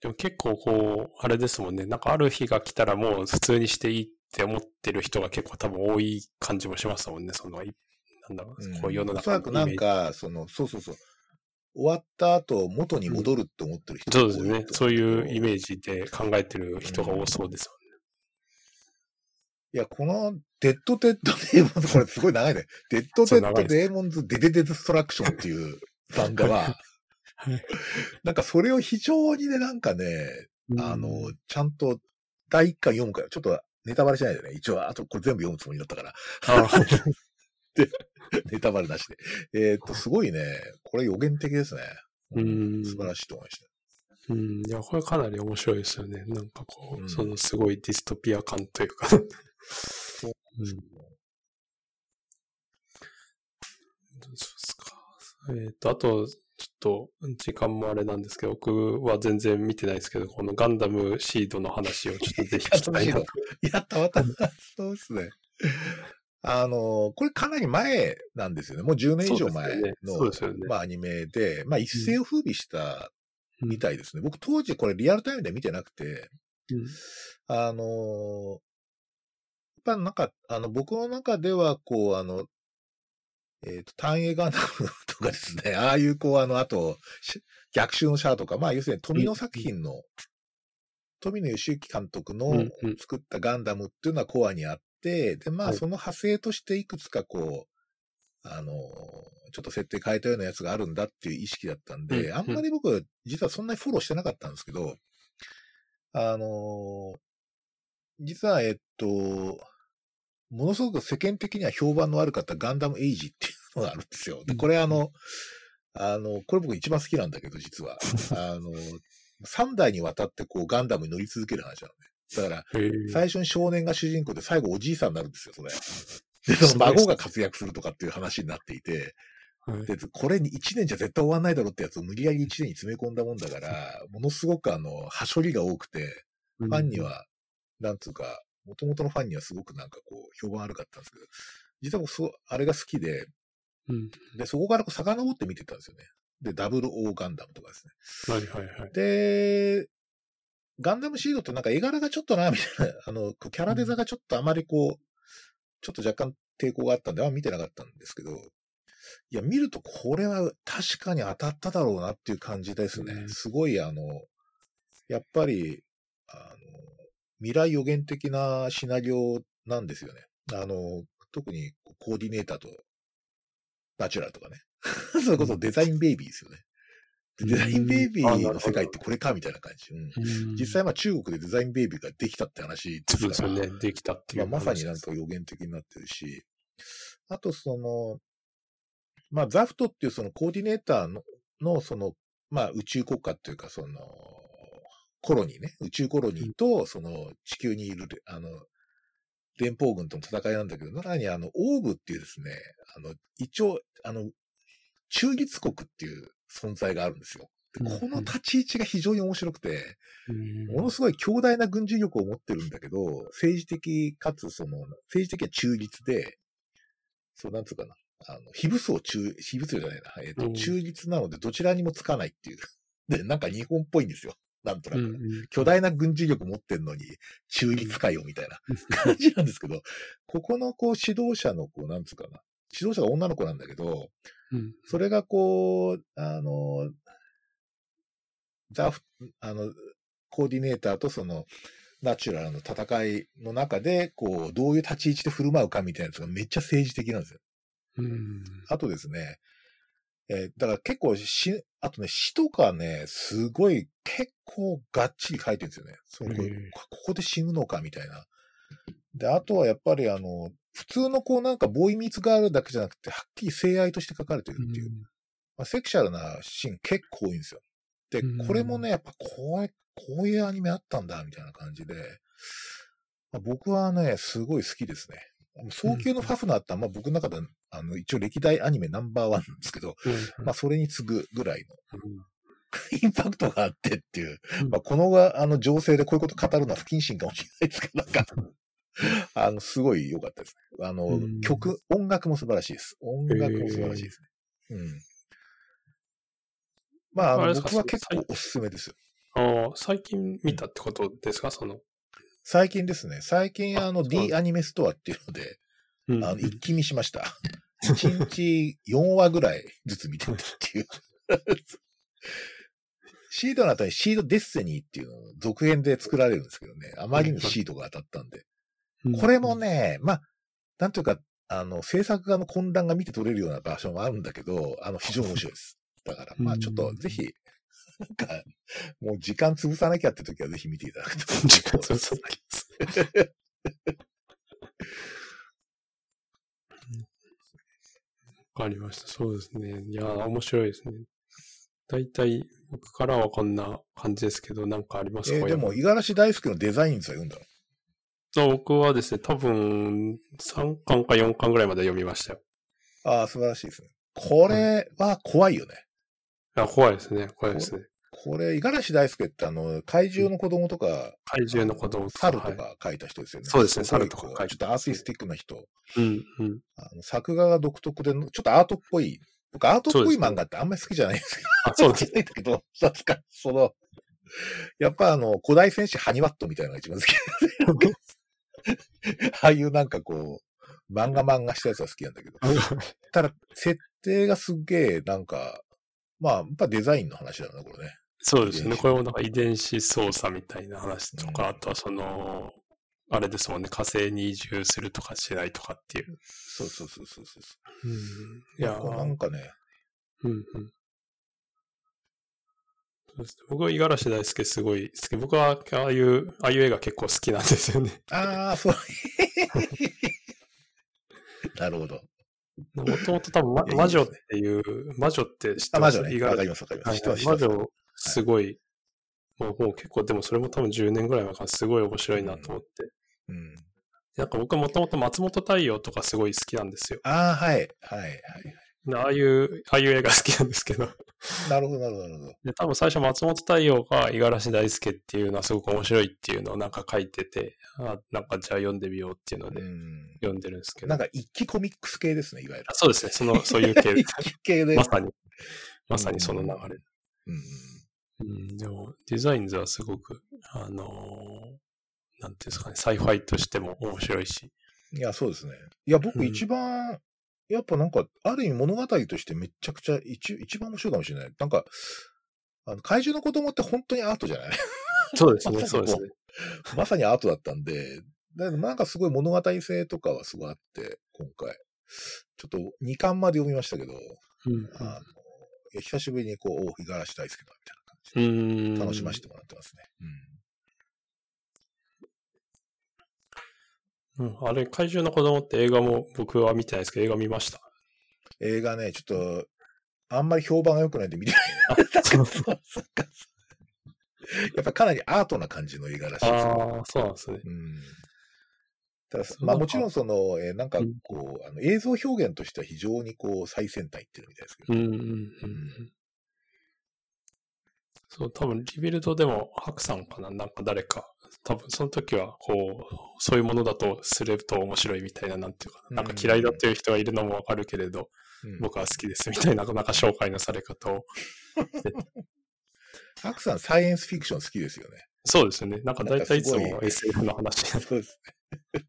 でも結構こう、あれですもんね。なんかある日が来たらもう普通にしていいって思ってる人が結構多分多い感じもしますもんね。その、いなんだろう、こう世のおそらくなん。か、その、そうそうそう。終わった後、元に戻るって思ってる人そうですよね。そういうイ。メージで考えてる人が多そうですいや、この、デッド・デッド・デーモンズ、これすごい長いね。デッド・デッド・デーモンズ・デデデ・デストラクションっていう漫画は、はいなんかそれを非常にね、なんかね。あの、ちゃんと第一巻読むから、ちょっとネタバレしないでね。一応、あとこれ全部読むつもりだったから、ああ ネタバレなしで。えーっと、すごいね、これ予言的ですね。うん素晴らしいと思いました。うん。いや、これかなり面白いですよね。なんかこう、うんそのすごいディストピア感というか。うんそうですか。えっ、と、あと、ちょっと、時間もあれなんですけど、僕は全然見てないですけど、このガンダムシードの話をちょっとぜひ聞きたいなと。やった、わかった。そうですね。あの、これかなり前なんですよね。もう10年以上前の、そうですよね。まあアニメで、まあ一世を風靡したみたいですね。僕当時これリアルタイムで見てなくて、うんあの、やっぱなんか、あの、僕の中では、こう、あの、えっ、と、単影ガンダムとかですね、ああいう、こう、あの、あと、し逆襲のシャアとか、まあ、要するに富野作品の、富野義行監督の作ったガンダムっていうのはコアにあって、で、まあ、はい。その派生としていくつか、こう、あの、ちょっと設定変えたようなやつがあるんだっていう意識だったんで、うんあんまり僕、実はそんなにフォローしてなかったんですけど、あの実は、えっと、ものすごく世間的には評判の悪かったガンダムエイジっていうのがあるんですよ。で、これあの、あの、これ僕一番好きなんだけど、実は。あの、3代にわたってこうガンダムに乗り続ける話なのね。だから、最初に少年が主人公で最後おじいさんになるんですよ、それ。で、その孫が活躍するとかっていう話になっていて、はいで、これに1年じゃ絶対終わんないだろうってやつを無理やり1年に詰め込んだもんだから、ものすごくあの、はしょりが多くて、ファンに、は、なんつうか、元々のファンにはすごくなんかこう、評判悪かったんですけど、実は僕そう、あれが好きで、うん。で、そこからこう遡って見てたんですよね。で、ダブルオーガンダムとかですね。はいはいはい。で、ガンダムシードってなんか絵柄がちょっとな、みたいな、あの、キャラデザがちょっとあまりこう、ちょっと若干抵抗があったんで、あんま見てなかったんですけど、いや、見るとこれは確かに当たっただろうなっていう感じですね。うんすごい、あの、やっぱり、あの、未来予言的なシナリオなんですよね。あの、特にコーディネーターとナチュラルとかね。それこそデザインベイビーですよね。でデザインベイビーの世界ってこれかみたいな感じ。うんうん実際、まあ中国でデザインベイビーができたって話ですすから、よね。できたっていまあ、う。まさになんか予言的になってるし、あとその、まあザフトっていうそのコーディネーターの、のその、まあ宇宙国家っていうかその、コロニーね、宇宙コロニーとその地球にいる、あの、連邦軍との戦いなんだけど、中にあの、オーブっていうですね、あの、一応、あの、中立国っていう存在があるんですよ。この立ち位置が非常に面白くて、うんものすごい強大な軍事力を持ってるんだけど、政治的かつその、政治的には中立で、そうなんつうかな。あの、非武装中、非武装じゃないな。えっ、と、うん中立なのでどちらにもつかないっていう。で、なんか日本っぽいんですよ。なんとなく。うんうん巨大な軍事力持ってんのに、中立かよ、みたいな感じなんですけど、ここのこう指導者のこう、なんつうかな。指導者が女の子なんだけど、うんそれがこう、あの、ザフ、あの、コーディネーターとその、ナチュラルの戦いの中で、こう、どういう立ち位置で振る舞うかみたいなやつがめっちゃ政治的なんですよ。うんあとですね、えーだから結構し、あとね、詩とかね、すごい、結構がっちり書いてるんですよね。そのこここで死ぬのかみたいな。で、あとはやっぱりあの、普通のこうなんかボーイミーツガールだけじゃなくて、はっきり性愛として書かれてるっていう。まあ、セクシャルなシーン結構多いんですよ。でうん、これもね、やっぱこう、こういうアニメあったんだ、みたいな感じで、まあ、僕はね、すごい好きですね。早急のファフナーって、まあ僕の中で、あの、一応歴代アニメナンバーワンなんですけど、うんまあそれに次ぐぐらいのうんインパクトがあってっていううん、まあこのあの情勢でこういうこと語るのは不謹慎かもしれないですけど、なんか、あの、すごい良かったですね。あのうん、曲、音楽も素晴らしいです。音楽も素晴らしいですね。うん。まあ、あ僕は結構おすすめですよ。ああ、最近見たってことですか？その。最近ですね、最近あの D アニメストアっていうので、うんあの、一気見しました。1日4話ぐらいずつ見てたっていう。シードの後にシードデッセニーっていうのを続編で作られるんですけどね、あまりにシードが当たったんで。これも、ね、まあ、なんというか、あの、制作側の混乱が見て取れるような場所もあるんだけど、あの、非常に面白いです。だから、まあ、ちょっとぜひ、なんか、もう時間潰さなきゃって時はぜひ見ていただくと。時間潰さなきゃです。わかりました。そうですね。いやー、面白いですね。大体、僕からはこんな感じですけど、なんかありますか、えーでも、五十嵐大輔のデザインズは読んだの？あ僕はですね、多分、3巻か4巻ぐらいまで読みましたよ。ああ、素晴らしいですね。これは怖いよね。あ怖いですね。怖いですね。これ、五十嵐大輔ってあの、怪獣の子供とか、怪獣の子供とか。猿とはいか書いた人ですよね。そうですね猿とか書いてこうちょっとアーティスティックな人。うん、うん。あの作画が独特で、ちょっとアートっぽい。僕、アートっぽい漫画ってあんまり好きじゃないんですけど。あ、そうです。ないんだけど、なんすか、その、やっぱあの、古代戦士ハニワットみたいなのが一番好き。ああいうなんかこう、漫画漫画したやつは好きなんだけど。ただ、設定がすっげえ、なんか、まあ、やっぱデザインの話だな、これね。そうですね。これもなんか遺伝子操作みたいな話とか、うんあとはその、あれですもんね、火星に移住するとかしないとかっていう。そうそうそうそうそう。うん、いいや、なんかね、うんうん。そうですね僕は五十嵐大輔すごい好き。僕はああいう、ああいう映画結構好きなんですよね。ああ、そう。なるほど。もともと多分、魔女っていう、魔女って知ってあ、ます？魔女ね。わかります、わかります。魔女、すごい、もうもう結構、でもそれも多分10年ぐらい前からすごい面白いなと思って。うん。なんか僕はもともと松本太陽とかすごい好きなんですよ。ああ、はい、はい、はい。ああいう、ああいう映画好きなんですけど。なるほど、なるほど、なるほど。で、多分最初松本太陽が五十嵐大輔っていうのはすごく面白いっていうのをなんか書いてて、あなんかじゃあ読んでみようっていうのでうん。読んでるんですけど。なんかIKKI コミックス系ですね、いわゆるあ。そうですね。その、そういう系 IKKI 系で。まさに、まさにその流れ。うん。うん、でも、デザインズはすごく、あのーなんていうんですかね、 sci-fi としても面白いし。いや、そうですね。いや、僕うん一番、やっぱなんか、ある意味物語としてめちゃくちゃ一一番面白いかもしれない。なんか、あの海獣の子供って本当にアートじゃない？そうですね、そうですね。まさにアートだったんで、でなんかすごい物語性とかはすごいあって、今回。ちょっと2巻まで読みましたけど、うんあの久しぶりにこう、お五十嵐大輔だみたいなうん。楽しませてもらってますね。うん、あれ、怪獣の子供って映画も僕は見てないですけど、映画見ました。うん、映画ね、ちょっと、あんまり評判が良くないんで見てない。あ、そうそう そうかやっぱかなりアートな感じの映画らしいですね。ああ、そうなんですね。うん。まあもちろんその、えーなんかうんこう、あの映像表現としては非常にこう最先端いってるみたいですけど。うん、うん、うんん。そう、多分リビルドでも、ハクさんかな？なんか誰か、多分その時は、こう、そういうものだとすると面白いみたいな、なんていうかな、なんか嫌いだっていう人がいるのもわかるけれど、うん僕は好きですみたいな、なんか紹介のされ方を。ハクさん、サイエンスフィクション好きですよね。そうですよね。なんか大体いつも SF の話。そうですね。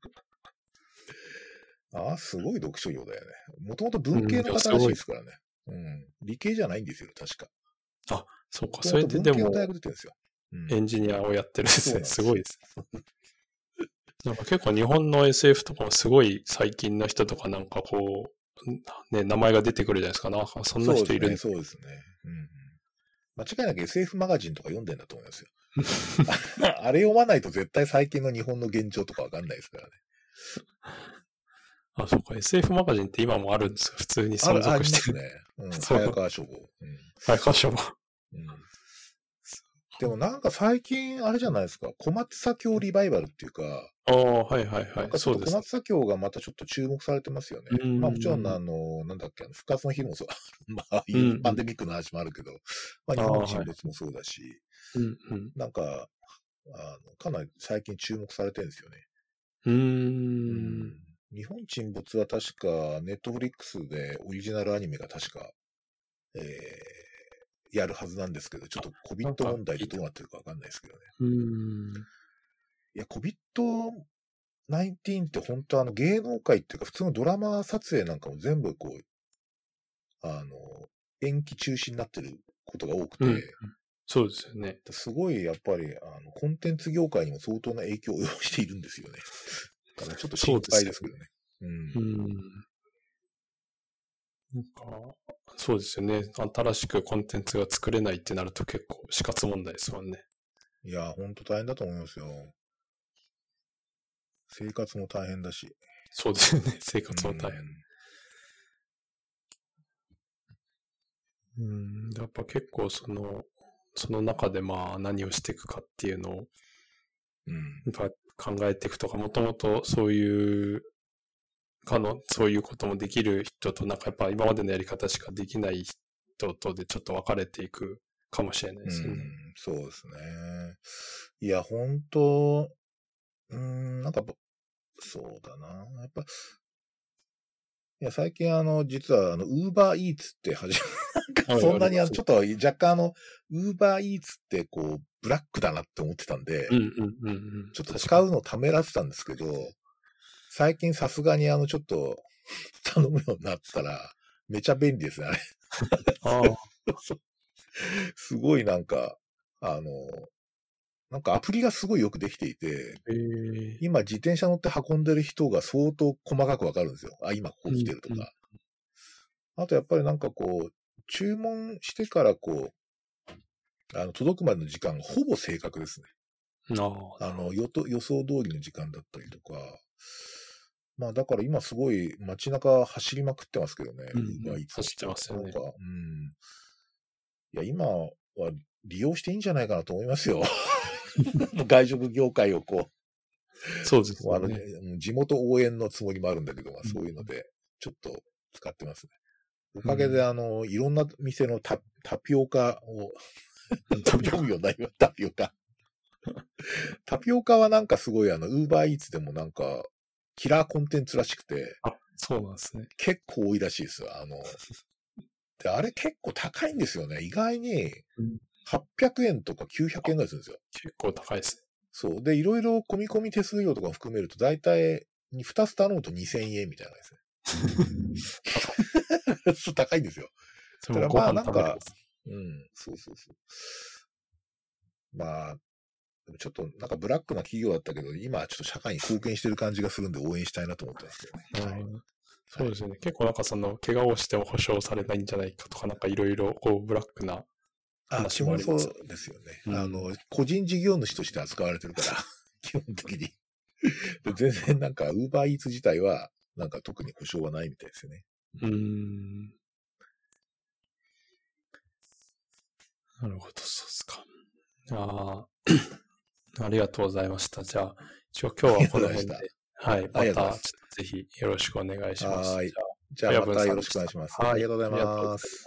ああ、すごい読書量だよね。もともと文系の方らしいですからね。うん。理系じゃないんですよ、確か。そうか、もそれででもエンジニアをやってるんですね。そうなんですすごいです。なんか結構日本の SF とかもすごい最近の人とかなんかこう、ね、名前が出てくるじゃないですか。なんかそんな人いるそうですね。そうですね。うんうん。間違いなく SF マガジンとか読んでんだと思いますよ。あれ読まないと絶対最近の日本の現状とかわかんないですからね。あ、そうか。SF マガジンって今もあるんですよ。普通に存続してる。ますね。うん。早川書房。うん。はい、箇所も。うんでもなんか最近、あれじゃないですか、小松左京リバイバルっていうか、ああ、はいはいはい。そうです。小松左京がまたちょっと注目されてますよね。うんまあもちろん、あの、なんだっけ、復活の日もそう、まあ、うんパンデミックの話もあるけど、まあ日本沈没もそうだし、うんうん。なんか、あの、かなり最近注目されてるんですよね。うーん。日本沈没は確か、ネットフリックスでオリジナルアニメが確か、えー、やるはずなんですけど、ちょっと COVID 問題でどうなってるかわかんないですけどね。うーん。いや、COVID-19 って本当あの芸能界っていうか普通のドラマ撮影なんかも全部こう、あの、延期中止になってることが多くて、うんそうですよね。すごいやっぱりあのコンテンツ業界にも相当な影響を及ぼしているんですよね。だからちょっと心配ですけどね。うんう。ん。なんか、そうですよね。新しくコンテンツが作れないってなると結構死活問題ですもんね。いや、本当大変だと思いますよ。生活も大変だし。そうですよね。生活も大変。うん。やっぱ結構その、その中でまあ何をしていくかっていうのをうん。やっぱ考えていくとか、もともとそういう、かの、そういうこともできる人と、なんかやっぱ今までのやり方しかできない人とでちょっと分かれていくかもしれないですよね。うん、そうですね。いや、本当うーん、なんかぼ、そうだな。やっぱ、いや、最近あの、実はあの、ウーバーイーツって始め、そんなにあの、ちょっと若干あの、ウーバーイーツってこう、ブラックだなって思ってたんで、うんうんうんうん。ちょっと使うのためらってたんですけど、最近さすがにあの、ちょっと 頼むようになったら、めちゃ便利ですね、あれ。に。ああ、すごいなんか、あの、なんかアプリがすごいよくできていて、ええ今自転車乗って運んでる人が相当細かくわかるんですよ。あ、今ここ来てるとか。うんうんあとやっぱりなんかこう、注文してからこう、あの、届くまでの時間がほぼ正確ですね。あの、予想通りの時間だったりとか。まあだから今すごい街中走りまくってますけどね。うん走ってますよねなんか、うん。いや、今は利用していいんじゃないかなと思いますよ。外食業界をこそうですう、あの、ね。うん地元応援のつもりもあるんだけど、まあ、そういうので、ちょっと使ってますね。おかげで、あの、いろんな店のタタピオカを、読むようになりました、タピオカ。タピオカはなんかすごい、あの、ウーバーイーツでもなんか、キラーコンテンツらしくて、あ、そうなんですね。結構多いらしいですよ。あの、で、あれ結構高いんですよね。意外にうん、800円とか900円ぐらいするんですよ。結構高いですね。そう。で、いろいろ込み込み手数料とかも含めると、だいたい2つ頼むと2000円みたいなですね。そう高いんですよ。それもただまあなんます。うん、そうそうそう。まあ、でもちょっとなんかブラックな企業だったけど、今はちょっと社会に貢献してる感じがするんで応援したいなと思ってますけどね。そうですね。結構なんかその、怪我をしても保証されないんじゃないかとか、なんかいろいろ、こう、ブラックな、あ、話もありますそうですよね。うんあの、個人事業主として扱われてるから、基本的に。で全然なんか、ウーバーイーツ自体は、なんか特に保証はないみたいですよね。うーん。なるほど、そうですか。ああ、ありがとうございました。じゃあ、一応今日はこの辺ではい、またぜひよろしくお願いします。はいじゃあまたよろしくお願いします。はいありがとうござい。ます